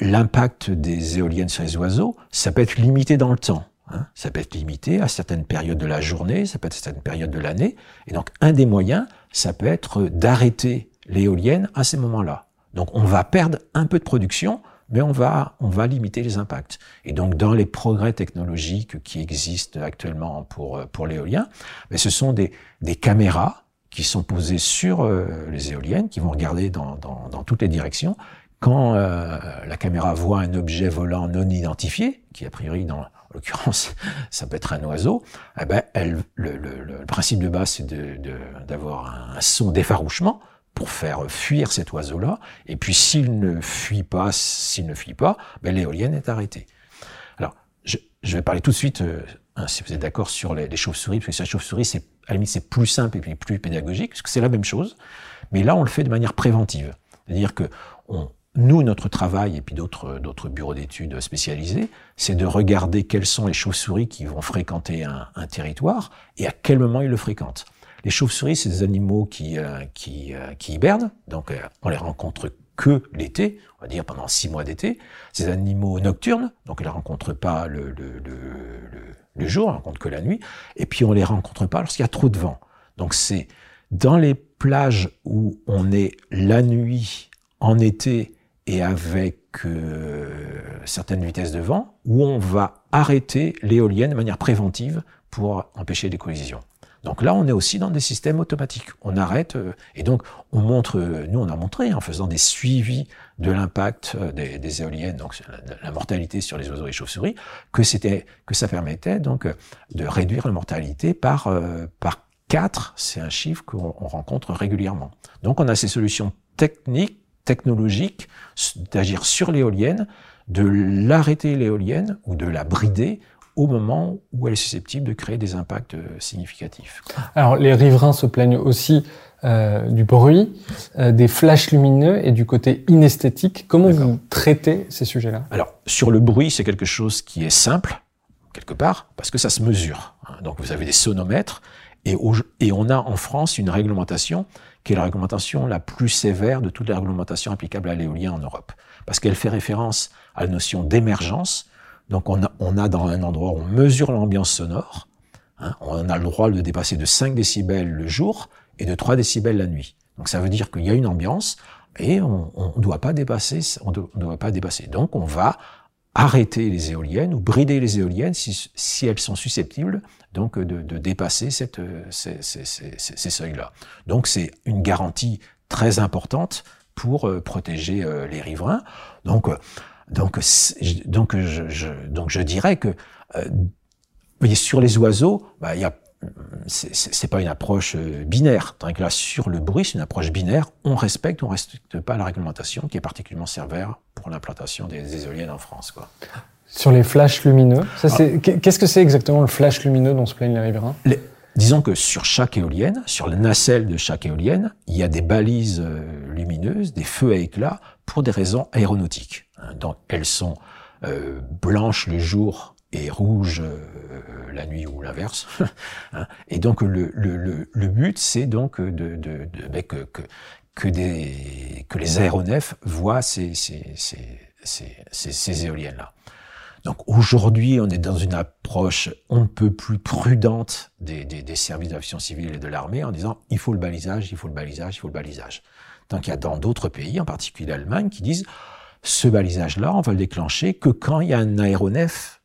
l'impact des éoliennes sur les oiseaux, ça peut être limité dans le temps. Hein, ça peut être limité à certaines périodes de la journée, ça peut être à certaines périodes de l'année. Et donc, un des moyens, ça peut être d'arrêter l'éolienne à ces moments-là. Donc, on va perdre un peu de production, mais on va, on va limiter les impacts. Et donc, dans les progrès technologiques qui existent actuellement pour, pour l'éolien, mais ce sont des, des caméras qui sont posés sur euh, les éoliennes, qui vont regarder dans, dans, dans toutes les directions. Quand euh, la caméra voit un objet volant non identifié, qui a priori dans l'occurrence ça peut être un oiseau, eh ben, le, principe de base c'est d'avoir un son d'effarouchement pour faire fuir cet oiseau-là. Et puis s'il ne fuit pas, s'il ne fuit pas, ben, l'éolienne est arrêtée. Alors, je, vais parler tout de suite, euh, hein, si vous êtes d'accord, sur les, chauves-souris, parce que sur les chauves-souris, c'est à la limite c'est plus simple et puis plus pédagogique, parce que c'est la même chose. Mais là, on le fait de manière préventive. C'est-à-dire que on, nous, notre travail, et puis d'autres, bureaux d'études spécialisés, c'est de regarder quelles sont les chauves-souris qui vont fréquenter un, un, territoire et à quel moment ils le fréquentent. Les chauves-souris, c'est des animaux qui, euh, qui, euh, qui hibernent, donc euh, on les rencontre que l'été, on va dire pendant six mois d'été. Des animaux nocturnes, donc on les rencontre pas le, le, le, le, jour, on les rencontre que la nuit. Et puis on les rencontre pas lorsqu'il y a trop de vent. Donc c'est dans les plages où on est la nuit, en été, et avec euh, certaines vitesses de vent, où on va arrêter l'éolienne de manière préventive pour empêcher des collisions. Donc là, on est aussi dans des systèmes automatiques. On arrête euh, et donc on montre, euh, nous on a montré en faisant des suivis de l'impact euh, des, éoliennes, donc la, mortalité sur les oiseaux et chauves-souris, que c'était, que ça permettait donc de réduire la mortalité par par 4, c'est un chiffre qu'on rencontre régulièrement. Donc on a ces solutions techniques technologique d'agir sur l'éolienne, de l'arrêter l'éolienne ou de la brider au moment où elle est susceptible de créer des impacts euh, significatifs. Alors les riverains se plaignent aussi euh, du bruit, euh, des flashs lumineux et du côté inesthétique. Comment vous traitez ces sujets-là? Alors sur le bruit, c'est quelque chose qui est simple quelque part parce que ça se mesure. Donc vous avez des sonomètres et on a en France une réglementation qui est la réglementation la plus sévère de toutes les réglementations applicables à l'éolien en Europe. Parce qu'elle fait référence à la notion d'émergence. Donc on a, on a dans un endroit où on mesure l'ambiance sonore, hein, on a le droit de dépasser de 5 décibels le jour et de 3 décibels la nuit. Donc ça veut dire qu'il y a une ambiance et on ne doit pas dépasser, on ne doit pas dépasser. Donc on va arrêter les éoliennes ou brider les éoliennes si, si elles sont susceptibles donc de, de dépasser cette, ces, ces, ces, ces seuils-là. Donc c'est une garantie très importante pour euh, protéger euh, les riverains. Donc, euh, donc, donc, je, je, donc je dirais que euh, voyez, sur les oiseaux, bah, il y a c'est pas une approche binaire. Tandis que là, sur le bruit, c'est une approche binaire. On respecte, on respecte pas la réglementation qui est particulièrement sévère pour l'implantation des, des éoliennes en France. Quoi. Sur les flashs lumineux, ah. qu'est-ce que c'est exactement le flash lumineux dont se plaignent les riverains? Les, Disons que sur chaque éolienne, sur la nacelle de chaque éolienne, il y a des balises euh, lumineuses, des feux à éclat pour des raisons aéronautiques. Hein, donc elles sont euh, blanches le jour et rouges euh, la nuit ou l'inverse. [LAUGHS] hein, et donc le, le, le, but, c'est donc de, de, de que, que, que, les aéronefs voient ces, ces, ces, ces, ces éoliennes-là. Donc aujourd'hui, on est dans une approche on ne peut plus prudente des, des, des services d'aviation civile et de l'armée en disant il faut le balisage, il faut le balisage, il faut le balisage. Tant qu'il y a dans d'autres pays, en particulier l'Allemagne, qui disent ce balisage-là, on va le déclencher que quand il y a un aéronef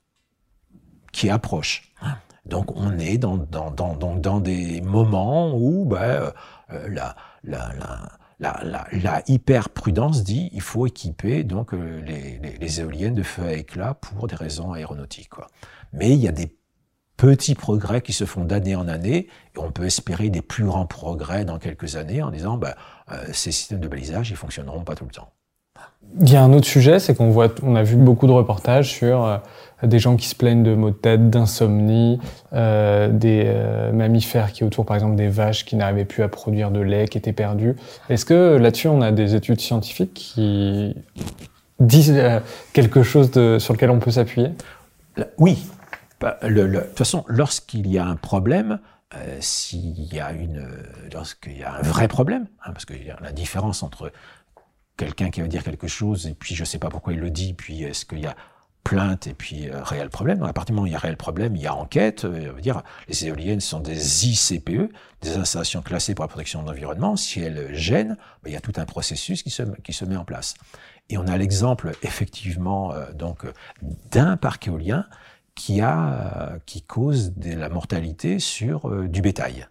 qui approche. Donc on est dans, dans, dans, dans, des moments où ben, euh, la, hyper prudence dit il faut équiper donc euh, les, éoliennes de feu à éclat pour des raisons aéronautiques. Mais il y a des petits progrès qui se font d'année en année et on peut espérer des plus grands progrès dans quelques années en disant bah, euh, ces systèmes de balisage ils fonctionneront pas tout le temps. Il y a un autre sujet, c'est qu'on voit, on a vu beaucoup de reportages sur des gens qui se plaignent de maux de tête, d'insomnie, euh, des euh, mammifères qui autour, par exemple des vaches qui n'arrivaient plus à produire de lait, qui étaient perdues. Est-ce que là-dessus, on a des études scientifiques qui disent euh, quelque chose sur lequel on peut s'appuyer? Oui. Bah, de toute façon, lorsqu'il y a un problème, s'il y a une, lorsqu'il y a un vrai problème, hein, parce qu'il y a la différence entre quelqu'un qui va dire quelque chose et puis je sais pas pourquoi il le dit, puis est-ce qu'il y a plainte et puis euh, réel problème. À partir du moment où il y a réel problème, il y a enquête. Euh, veut dire, les éoliennes sont des ICPE, des installations classées pour la protection de l'environnement. Si elles gênent, ben, il y a tout un processus qui se, qui se met en place. Et on a l'exemple effectivement euh, donc d'un parc éolien qui a qui cause de la mortalité sur euh, du bétail.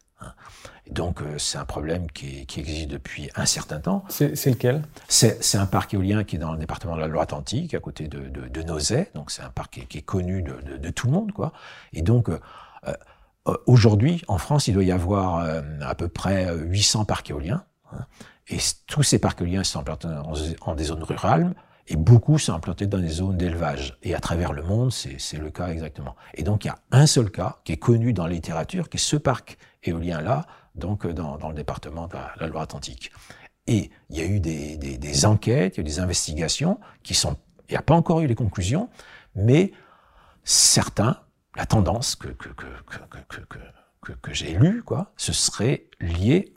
Donc euh, c'est un problème qui, qui, existe depuis un certain temps. C'est lequel? C'est un parc éolien qui est dans le département de la Loire-Atlantique, à côté de, de, de Nozay. Donc c'est un parc qui, qui, est connu de, de, tout le monde, quoi. Et donc euh, euh, aujourd'hui, en France, il doit y avoir à peu près 800 parcs éoliens. Hein, et tous ces parcs éoliens sont implantés en, en des zones rurales, et beaucoup sont implantés dans des zones d'élevage. Et à travers le monde, c'est le cas exactement. Et donc, il y a un seul cas qui est connu dans la littérature, qui est ce parc éolien-là, donc dans, dans, le département de la, Loire-Atlantique. Et il y a eu des, enquêtes, il y a eu des investigations qui sont... Il n'y a pas encore eu les conclusions, mais certains, la tendance que, que, que, que, j'ai lue, quoi, ce serait lié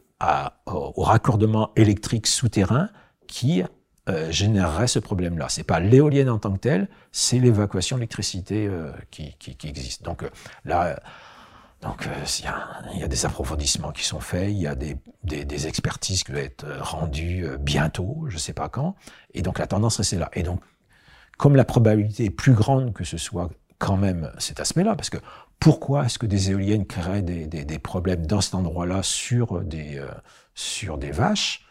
au raccordement électrique souterrain qui euh, générerait ce problème-là. C'est pas l'éolienne en tant que telle, c'est l'évacuation d'électricité euh, qui, qui, qui, existe. Donc euh, là, donc il y, a, il y, a, des approfondissements qui sont faits, il y a des, expertises qui doivent être rendues bientôt, je sais pas quand. Et donc la tendance c'est là. Et donc comme la probabilité est plus grande que ce soit quand même cet aspect-là, parce que pourquoi est-ce que des éoliennes créeraient des, problèmes dans cet endroit-là sur des sur des vaches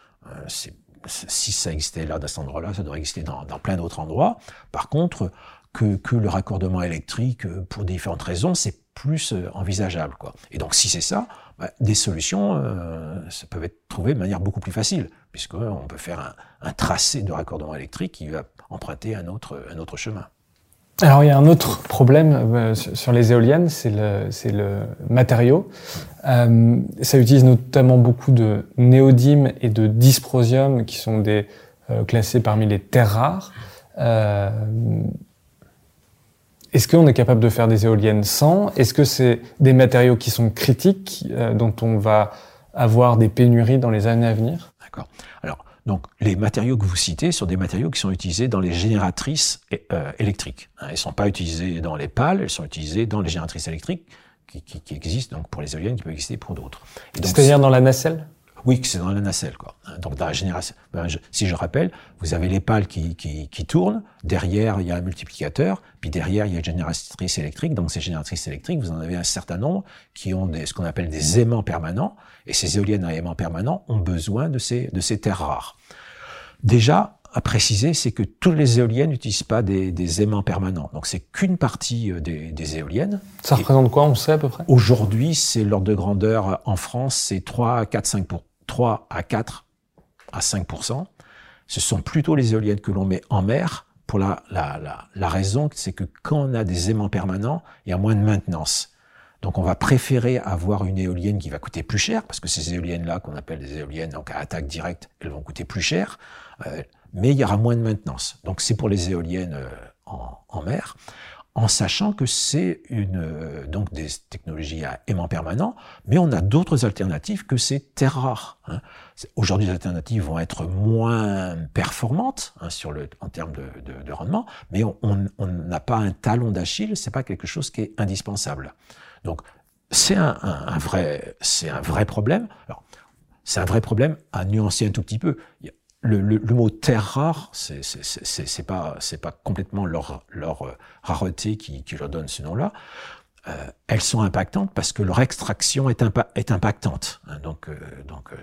si ça existait là, dans cet endroit-là, ça devrait exister dans, plein d'autres endroits. Par contre, que, que, le raccordement électrique, euh, pour différentes raisons, c'est plus euh, envisageable. Quoi. Et donc, si c'est ça, bah, des solutions, euh, ça peut être trouvées de manière beaucoup plus facile, puisqu'on peut faire un, tracé de raccordement électrique qui va emprunter un autre, un autre chemin. Alors il y a un autre problème euh, sur les éoliennes, c'est le, le, matériau. Euh, ça utilise notamment beaucoup de néodyme et de dysprosium qui sont des, euh, classés parmi les terres rares. Est-ce qu'on est capable de faire des éoliennes sans? Est-ce que c'est des matériaux qui sont critiques, euh, dont on va avoir des pénuries dans les années à venir? D'accord. Alors donc, les matériaux que vous citez sont des matériaux qui sont utilisés dans les génératrices euh, électriques. Hein, ils ne sont pas utilisés dans les pales, ils sont utilisés dans les génératrices électriques qui, qui, qui existent donc pour les éoliennes, qui peuvent exister pour d'autres. C'est-à-dire dans la nacelle? Oui, c'est dans la nacelle, quoi. Hein, donc dans la génération. Ben, je, si je rappelle, vous avez les pales qui, qui, qui, tournent. Derrière, il y a un multiplicateur. Puis derrière, il y a une génératrice électrique. Donc ces génératrices électriques, vous en avez un certain nombre qui ont des, ce qu'on appelle des aimants permanents. Et ces éoliennes à aimants permanents ont besoin de ces, de ces terres rares. Déjà, à préciser, c'est que toutes les éoliennes n'utilisent pas des, des, aimants permanents. Donc c'est qu'une partie euh, des, des, éoliennes. Ça représente quoi, on sait à peu près? Aujourd'hui, c'est l'ordre de grandeur euh, en France, c'est 3 4, 5 pour 3 à 4 à 5% Ce sont plutôt les éoliennes que l'on met en mer pour la, la, la, raison, c'est que quand on a des aimants permanents, il y a moins de maintenance. Donc on va préférer avoir une éolienne qui va coûter plus cher, parce que ces éoliennes-là, qu'on appelle des éoliennes donc à attaque directe, elles vont coûter plus cher, euh, mais il y aura moins de maintenance. Donc c'est pour les éoliennes euh, en, en, mer en sachant que c'est une euh, donc des technologies à aimant permanent, mais on a d'autres alternatives que ces terres rares. Hein. Aujourd'hui, les alternatives vont être moins performantes hein, sur le en termes de, de, de rendement, mais on n'a pas un talon d'Achille, c'est pas quelque chose qui est indispensable. Donc c'est un, un, un, vrai c'est un vrai problème. Alors c'est un vrai problème à nuancer un tout petit peu le, le, le, mot terre rare, c'est pas c'est pas complètement leur leur euh, rareté qui, qui leur donne ce nom-là. Euh, elles sont impactantes parce que leur extraction est, est impactante. Hein, donc euh, donc euh,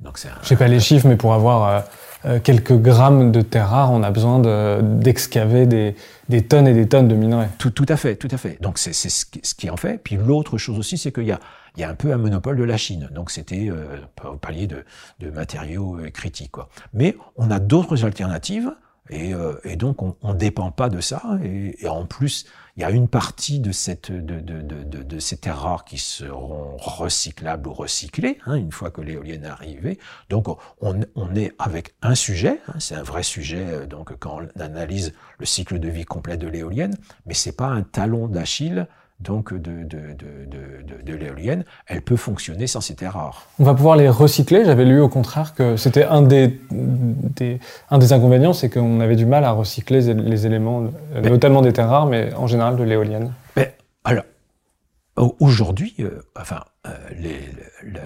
donc c'est. Je sais pas les chiffres, mais pour avoir euh, euh, quelques grammes de terre rare, on a besoin d'excaver des, des tonnes et des tonnes de minerais. Tout, tout à fait, tout à fait. Donc c'est ce qui en fait. Puis l'autre chose aussi, c'est qu'il y a il y a un peu un monopole de la Chine. Donc c'était euh, au palier de, de matériaux euh, critiques. Quoi. Mais on a d'autres alternatives et, euh, et, donc on ne dépend pas de ça. Et, et, en plus, il y a une partie de, cette, de, de, de, de ces terres rares qui seront recyclables ou recyclées hein, une fois que l'éolienne est arrivée. Donc on, on est avec un sujet, hein, c'est un vrai sujet euh, donc quand on analyse le cycle de vie complet de l'éolienne, mais c'est pas un talon d'Achille donc de, de, de, de l'éolienne, elle peut fonctionner sans ces terres rares. On va pouvoir les recycler. J'avais lu au contraire que c'était un des, des, un des inconvénients, c'est qu'on avait du mal à recycler les éléments, mais, notamment des terres rares, mais en général de l'éolienne. Mais alors, aujourd'hui, euh, enfin, euh,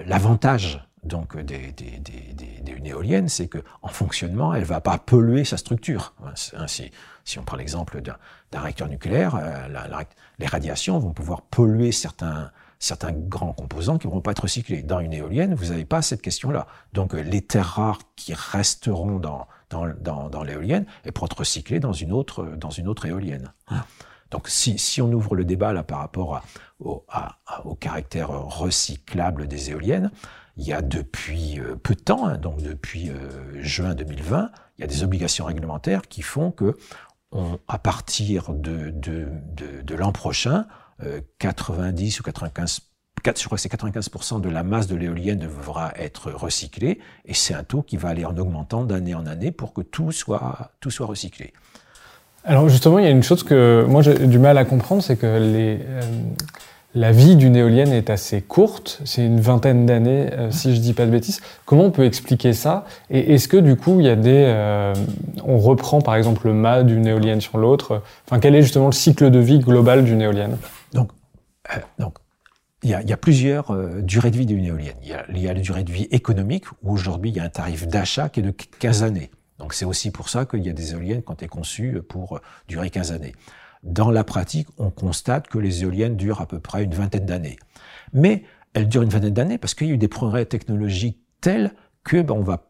l'avantage donc des, des, des, des, éoliennes, c'est que en fonctionnement, elle va pas polluer sa structure. Ainsi, si on prend l'exemple d'un réacteur nucléaire, euh, les radiations vont pouvoir polluer certains certains grands composants qui ne vont pas être recyclés. Dans une éolienne, vous n'avez pas cette question-là. Donc les terres rares qui resteront dans, dans, dans, l'éolienne, elles pourront être recyclées dans une autre, dans une autre éolienne. Donc si, si on ouvre le débat là par rapport au, au caractère recyclable des éoliennes, il y a depuis euh, peu de temps, hein, donc depuis euh, juin 2020, il y a des obligations réglementaires qui font que à partir de, de, de, l'an prochain, 90 euh, ou 95 je crois que c'est 95% de la masse de l'éolienne devra être recyclée, et c'est un taux qui va aller en augmentant d'année en année pour que tout soit, tout soit recyclé. Alors justement, il y a une chose que moi j'ai du mal à comprendre, c'est que les, la vie d'une éolienne est assez courte, c'est une vingtaine d'années, euh, si je dis pas de bêtises. Comment on peut expliquer ça? Et est-ce que du coup, il y a des, euh, on reprend par exemple le mât d'une éolienne sur l'autre? Enfin, quel est justement le cycle de vie global d'une éolienne? Donc, euh, donc, il y a, plusieurs durées de vie d'une éolienne. Il y, a, la durée de vie économique où aujourd'hui il y a un tarif d'achat qui est de 15 années. Donc c'est aussi pour ça qu'il y a des éoliennes quand elles conçues pour durer 15 années. Dans la pratique, on constate que les éoliennes durent à peu près une vingtaine d'années. Mais elles durent une vingtaine d'années parce qu'il y a eu des progrès technologiques tels que ben, on va,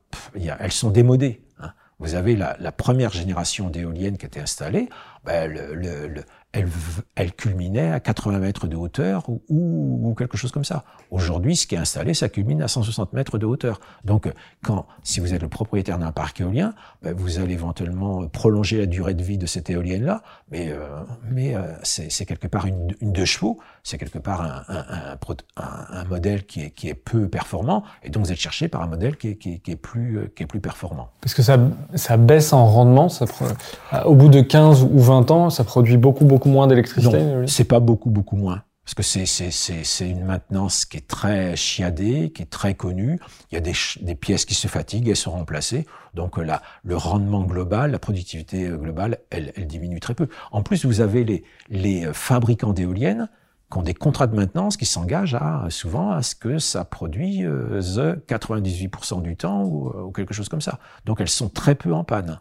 elles sont démodées. Hein. Vous avez la, première génération d'éoliennes qui a été installée, ben, elle, elle, culminait à 80 mètres de hauteur ou, ou, quelque chose comme ça. Aujourd'hui, ce qui est installé, ça culmine à 160 mètres de hauteur. Donc, quand, si vous êtes le propriétaire d'un parc éolien, ben, vous allez éventuellement prolonger la durée de vie de cette éolienne-là, mais, euh, mais euh, c'est quelque part une, une deux chevaux, c'est quelque part un, un, un, un, modèle qui est, qui est peu performant, et donc vous êtes cherché par un modèle qui est, qui est, plus, qui est plus performant. Parce que ça, ça baisse en rendement, ça, au bout de 15 ou 20 ans, ça produit beaucoup, beaucoup moins d'électricité C'est pas beaucoup, beaucoup moins. Parce que c'est, une maintenance qui est très chiadée, qui est très connue. Il y a des, des pièces qui se fatiguent, elles sont remplacées. Donc là, le rendement global, la productivité euh, globale, elle, elle diminue très peu. En plus, vous avez les, les euh, fabricants d'éoliennes qui ont des contrats de maintenance qui s'engagent à, souvent à ce que ça produise 98% du temps ou, ou quelque chose comme ça. Donc elles sont très peu en panne.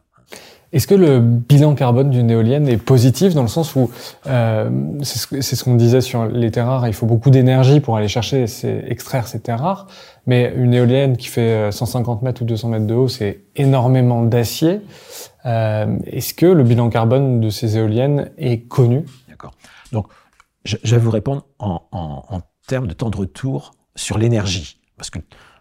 Est-ce que le bilan carbone d'une éolienne est positif dans le sens où euh, c'est ce, qu'on disait sur les terres rares, il faut beaucoup d'énergie pour aller chercher, et extraire ces terres rares, mais une éolienne qui fait 150 euh, mètres ou 200 mètres de haut, c'est énormément d'acier. Euh, Est-ce que le bilan carbone de ces éoliennes est connu? D'accord. Donc, je, je, vais vous répondre en, en, en termes de temps de retour sur l'énergie, parce que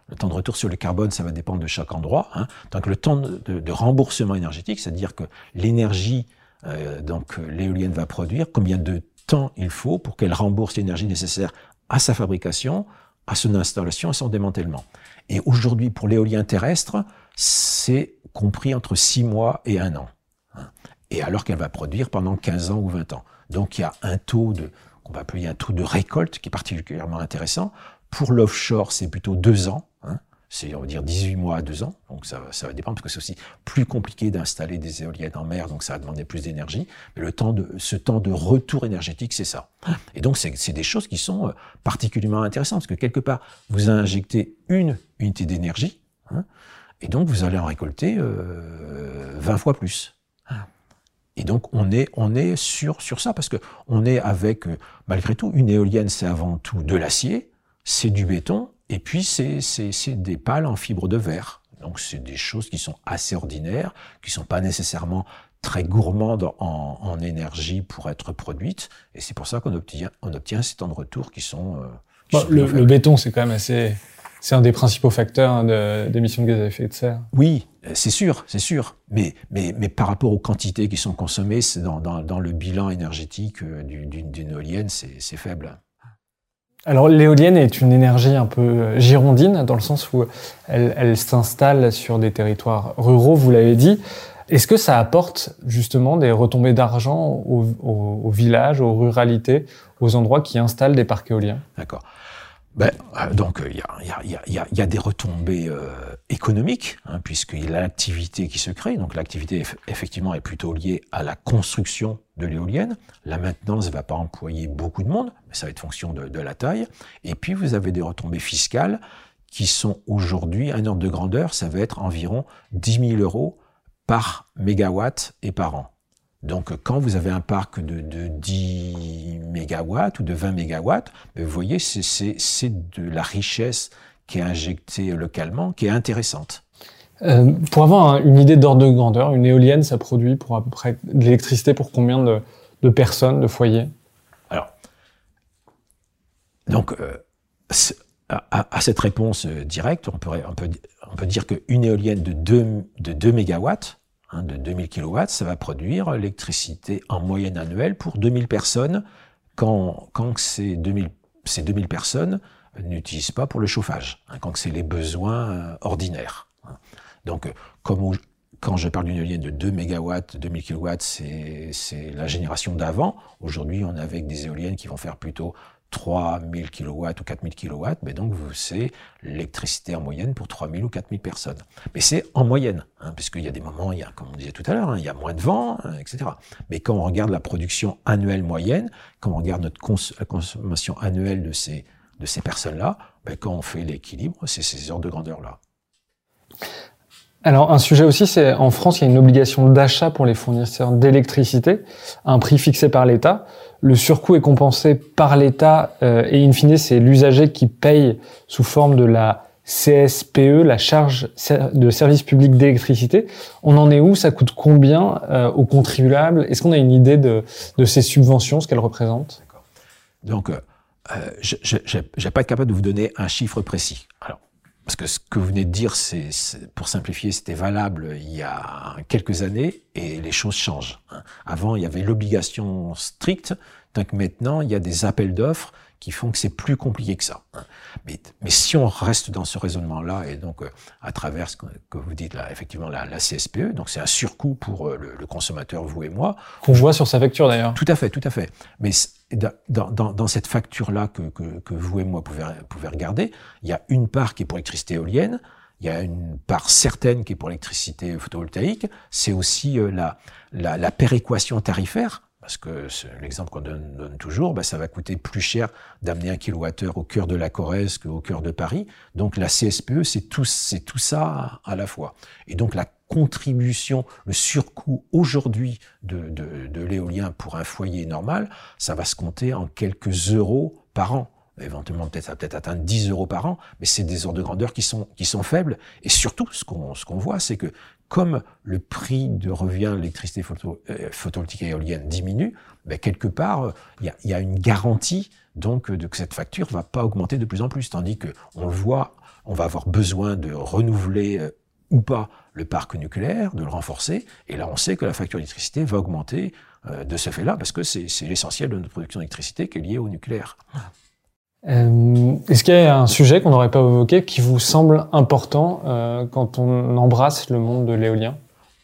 le temps de retour sur le carbone, ça va dépendre de chaque endroit. Hein. Donc le temps de, remboursement énergétique, c'est-à-dire que l'énergie, euh, donc l'éolienne va produire, combien de temps il faut pour qu'elle rembourse l'énergie nécessaire à sa fabrication, à son installation, à son démantèlement. Et aujourd'hui, pour l'éolien terrestre, c'est compris entre 6 mois et 1 an. Hein. Et alors qu'elle va produire pendant 15 ans ou 20 ans. Donc il y a un taux de, qu'on va appeler un taux de récolte qui est particulièrement intéressant. Pour l'offshore, c'est plutôt 2 ans c'est on va dire 18 mois à 2 ans, donc ça, ça va dépendre parce que c'est aussi plus compliqué d'installer des éoliennes en mer, donc ça va demander plus d'énergie. Mais le temps de ce temps de retour énergétique, c'est ça. Et donc c'est des choses qui sont euh, particulièrement intéressantes parce que quelque part vous injectez une unité d'énergie hein, et donc vous allez en récolter euh, 20 fois plus. Et donc on est on est sur sur ça parce que on est avec euh, malgré tout une éolienne, c'est avant tout de l'acier, c'est du béton et puis, c'est des pales en fibre de verre. Donc, c'est des choses qui sont assez ordinaires, qui sont pas nécessairement très gourmandes en, en énergie pour être produites. Et c'est pour ça qu'on obtient, on obtient ces temps de retour qui sont... Euh, bon, le, le, béton, c'est quand même assez... C'est un des principaux facteurs hein, d'émissions de, de, gaz à effet de serre. Oui, c'est sûr, c'est sûr. Mais, mais, mais par rapport aux quantités qui sont consommées, dans, dans, dans le bilan énergétique euh, d'une éolienne, c'est faible. Alors l'éolienne est une énergie un peu euh, girondine dans le sens où elle, s'installe sur des territoires ruraux, vous l'avez dit. Est-ce que ça apporte justement des retombées d'argent aux, aux, villages, aux ruralités, aux endroits qui installent des parcs éoliens? D'accord. Donc il y a, des retombées euh, économiques, hein, puisqu'il y a l'activité qui se crée. Donc l'activité effectivement est plutôt liée à la construction de l'éolienne. La maintenance ne va pas employer beaucoup de monde, mais ça va être fonction de, de la taille. Et puis vous avez des retombées fiscales qui sont aujourd'hui, un ordre de grandeur, ça va être environ 10 000 euros par mégawatt et par an. Donc quand vous avez un parc de, de 10 mégawatts ou de 20 mégawatts, ben, vous voyez, c'est de la richesse qui est injectée localement, qui est intéressante. Euh, pour avoir une idée d'ordre de grandeur, une éolienne, ça produit pour à peu près de l'électricité pour combien de, de, personnes, de foyers? Alors, donc, euh, à, à, cette réponse euh, directe, on peut, on peut, on peut dire qu'une éolienne de 2, de 2 mégawatts, hein, de 2000 kilowatts, ça va produire l'électricité en moyenne annuelle pour 2000 personnes quand, quand ces, 2000, ces 2000 personnes n'utilisent pas pour le chauffage, hein, quand c'est les besoins ordinaires. Hein. Donc, comme quand je parle d'une éolienne de 2 MW, 2000 kW, c'est la génération d'avant. Aujourd'hui, on est avec des éoliennes qui vont faire plutôt 3000 kW ou 4000 kW, mais donc c'est l'électricité en moyenne pour 3000 ou 4000 personnes. Mais c'est en moyenne, hein, puisqu'il y a des moments, il y a, comme on disait tout à l'heure, hein, il y a moins de vent, hein, etc. Mais quand on regarde la production annuelle moyenne, quand on regarde notre la consommation annuelle de ces, personnes-là, ben, quand on fait l'équilibre, c'est ces ordres de grandeur-là. Alors un sujet aussi, c'est en France, il y a une obligation d'achat pour les fournisseurs d'électricité, un prix fixé par l'État. Le surcoût est compensé par l'État euh, et in fine, c'est l'usager qui paye sous forme de la CSPE, la charge de service public d'électricité. On en est où? Ça coûte combien euh, aux contribuables Est-ce qu'on a une idée de, de ces subventions, ce qu'elles représentent? Donc, euh, je n'ai pas être capable de vous donner un chiffre précis. Alors, parce que ce que vous venez de dire, c'est, pour simplifier, c'était valable il y a quelques années et les choses changent. Hein. Avant, il y avait l'obligation stricte, donc maintenant, il y a des appels d'offres qui font que c'est plus compliqué que ça. Hein. Mais, mais, si on reste dans ce raisonnement-là, et donc euh, à travers ce que, vous dites là, effectivement la, la CSPE, donc c'est un surcoût pour euh, le, consommateur, vous et moi. Qu'on voit sur sa facture d'ailleurs. Tout à fait, tout à fait. Mais dans, dans, dans cette facture-là que, que, que, vous et moi pouvez, pouvez regarder, il y a une part qui est pour l'électricité éolienne, il y a une part certaine qui est pour l'électricité photovoltaïque, c'est aussi euh, la, la, la péréquation tarifaire parce que l'exemple qu'on donne, toujours, bah, ça va coûter plus cher d'amener un kilowattheure au cœur de la Corrèze qu'au cœur de Paris. Donc la CSPE, c'est tout, tout ça à la fois. Et donc la contribution, le surcoût aujourd'hui de, de, de l'éolien pour un foyer normal, ça va se compter en quelques euros par an éventuellement peut-être peut-être atteindre 10 euros par an, mais c'est des ordres de grandeur qui sont qui sont faibles. Et surtout, ce qu'on ce qu'on voit, c'est que comme le prix de revient de l'électricité photo, euh, photovoltaïque éolienne diminue, ben quelque part, il y a, y a, une garantie donc de que cette facture va pas augmenter de plus en plus, tandis que on le voit, on va avoir besoin de renouveler euh, ou pas le parc nucléaire, de le renforcer, et là on sait que la facture d'électricité va augmenter euh, de ce fait-là, parce que c'est l'essentiel de notre production d'électricité qui est lié au nucléaire. Euh, Est-ce qu'il y a un sujet qu'on n'aurait pas évoqué qui vous semble important euh, quand on embrasse le monde de l'éolien?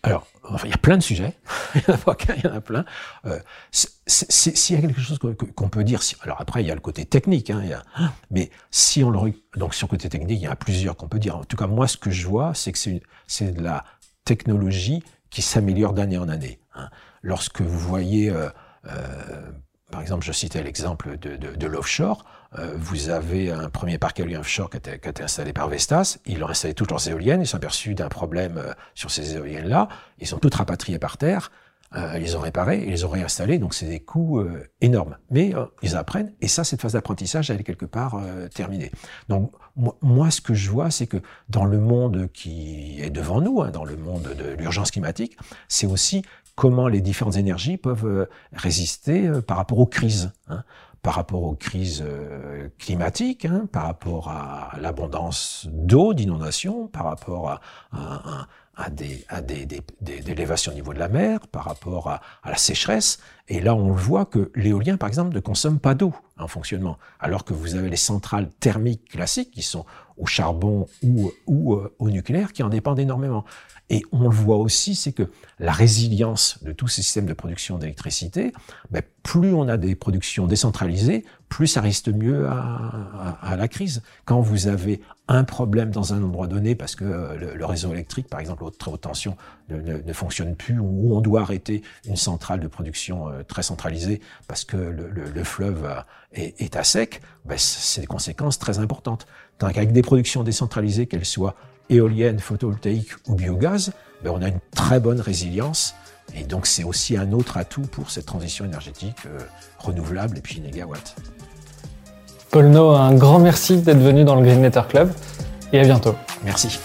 Alors, enfin, il y a plein de sujets. [LAUGHS] il y en a plein. Euh, S'il y a quelque chose qu'on peut dire, alors après il y a le côté technique, hein, mais si on le donc sur le côté technique, il y en a plusieurs qu'on peut dire. En tout cas, moi, ce que je vois, c'est que c'est de la technologie qui s'améliore d'année en année. Hein. Lorsque vous voyez euh, euh, par exemple, je citais l'exemple de, de, de l'offshore. Euh, vous avez un premier parc éolien offshore qui a, été, qui a été installé par Vestas. Ils ont installé toutes leurs éoliennes. Ils sont aperçus d'un problème euh, sur ces éoliennes-là. Ils sont toutes rapatriées par terre. Euh, ils ont réparé ils les ont réinstallées. Donc, c'est des coûts euh, énormes. Mais euh, ils apprennent. Et ça, cette phase d'apprentissage, elle est quelque part terminée. Donc, moi, ce que je vois, c'est que dans le monde qui est devant nous, hein, dans le monde de l'urgence climatique, c'est aussi comment les différentes énergies peuvent résister par rapport aux crises. Hein, par rapport aux crises euh, climatiques, hein, par rapport à l'abondance d'eau, d'inondation, par rapport à, des, élévations au niveau de la mer, par rapport à la sécheresse. Et là, on voit que l'éolien, par exemple, ne consomme pas d'eau en fonctionnement, alors que vous avez les centrales thermiques classiques qui sont au charbon ou, ou au nucléaire qui en dépendent énormément. Et on le voit aussi, c'est que la résilience de tous ces systèmes de production d'électricité, ben, plus on a des productions décentralisées, plus ça reste mieux à, à, la crise. Quand vous avez un problème dans un endroit donné, parce que euh, le, réseau électrique, par exemple, haute, très haute tension, ne, ne, fonctionne plus, ou on doit arrêter une centrale de production euh, très centralisée parce que le, le, le fleuve euh, est, est, à sec, ben, c'est des conséquences très importantes. Qu'avec des productions décentralisées, qu'elles soient éolienne, photovoltaïque ou biogaz, ben on a une très bonne résilience Et donc c'est aussi un autre atout pour cette transition énergétique euh, renouvelable et puis négawatt. Paul No, un grand merci d'être venu dans le Green Letter Club et à bientôt. Merci.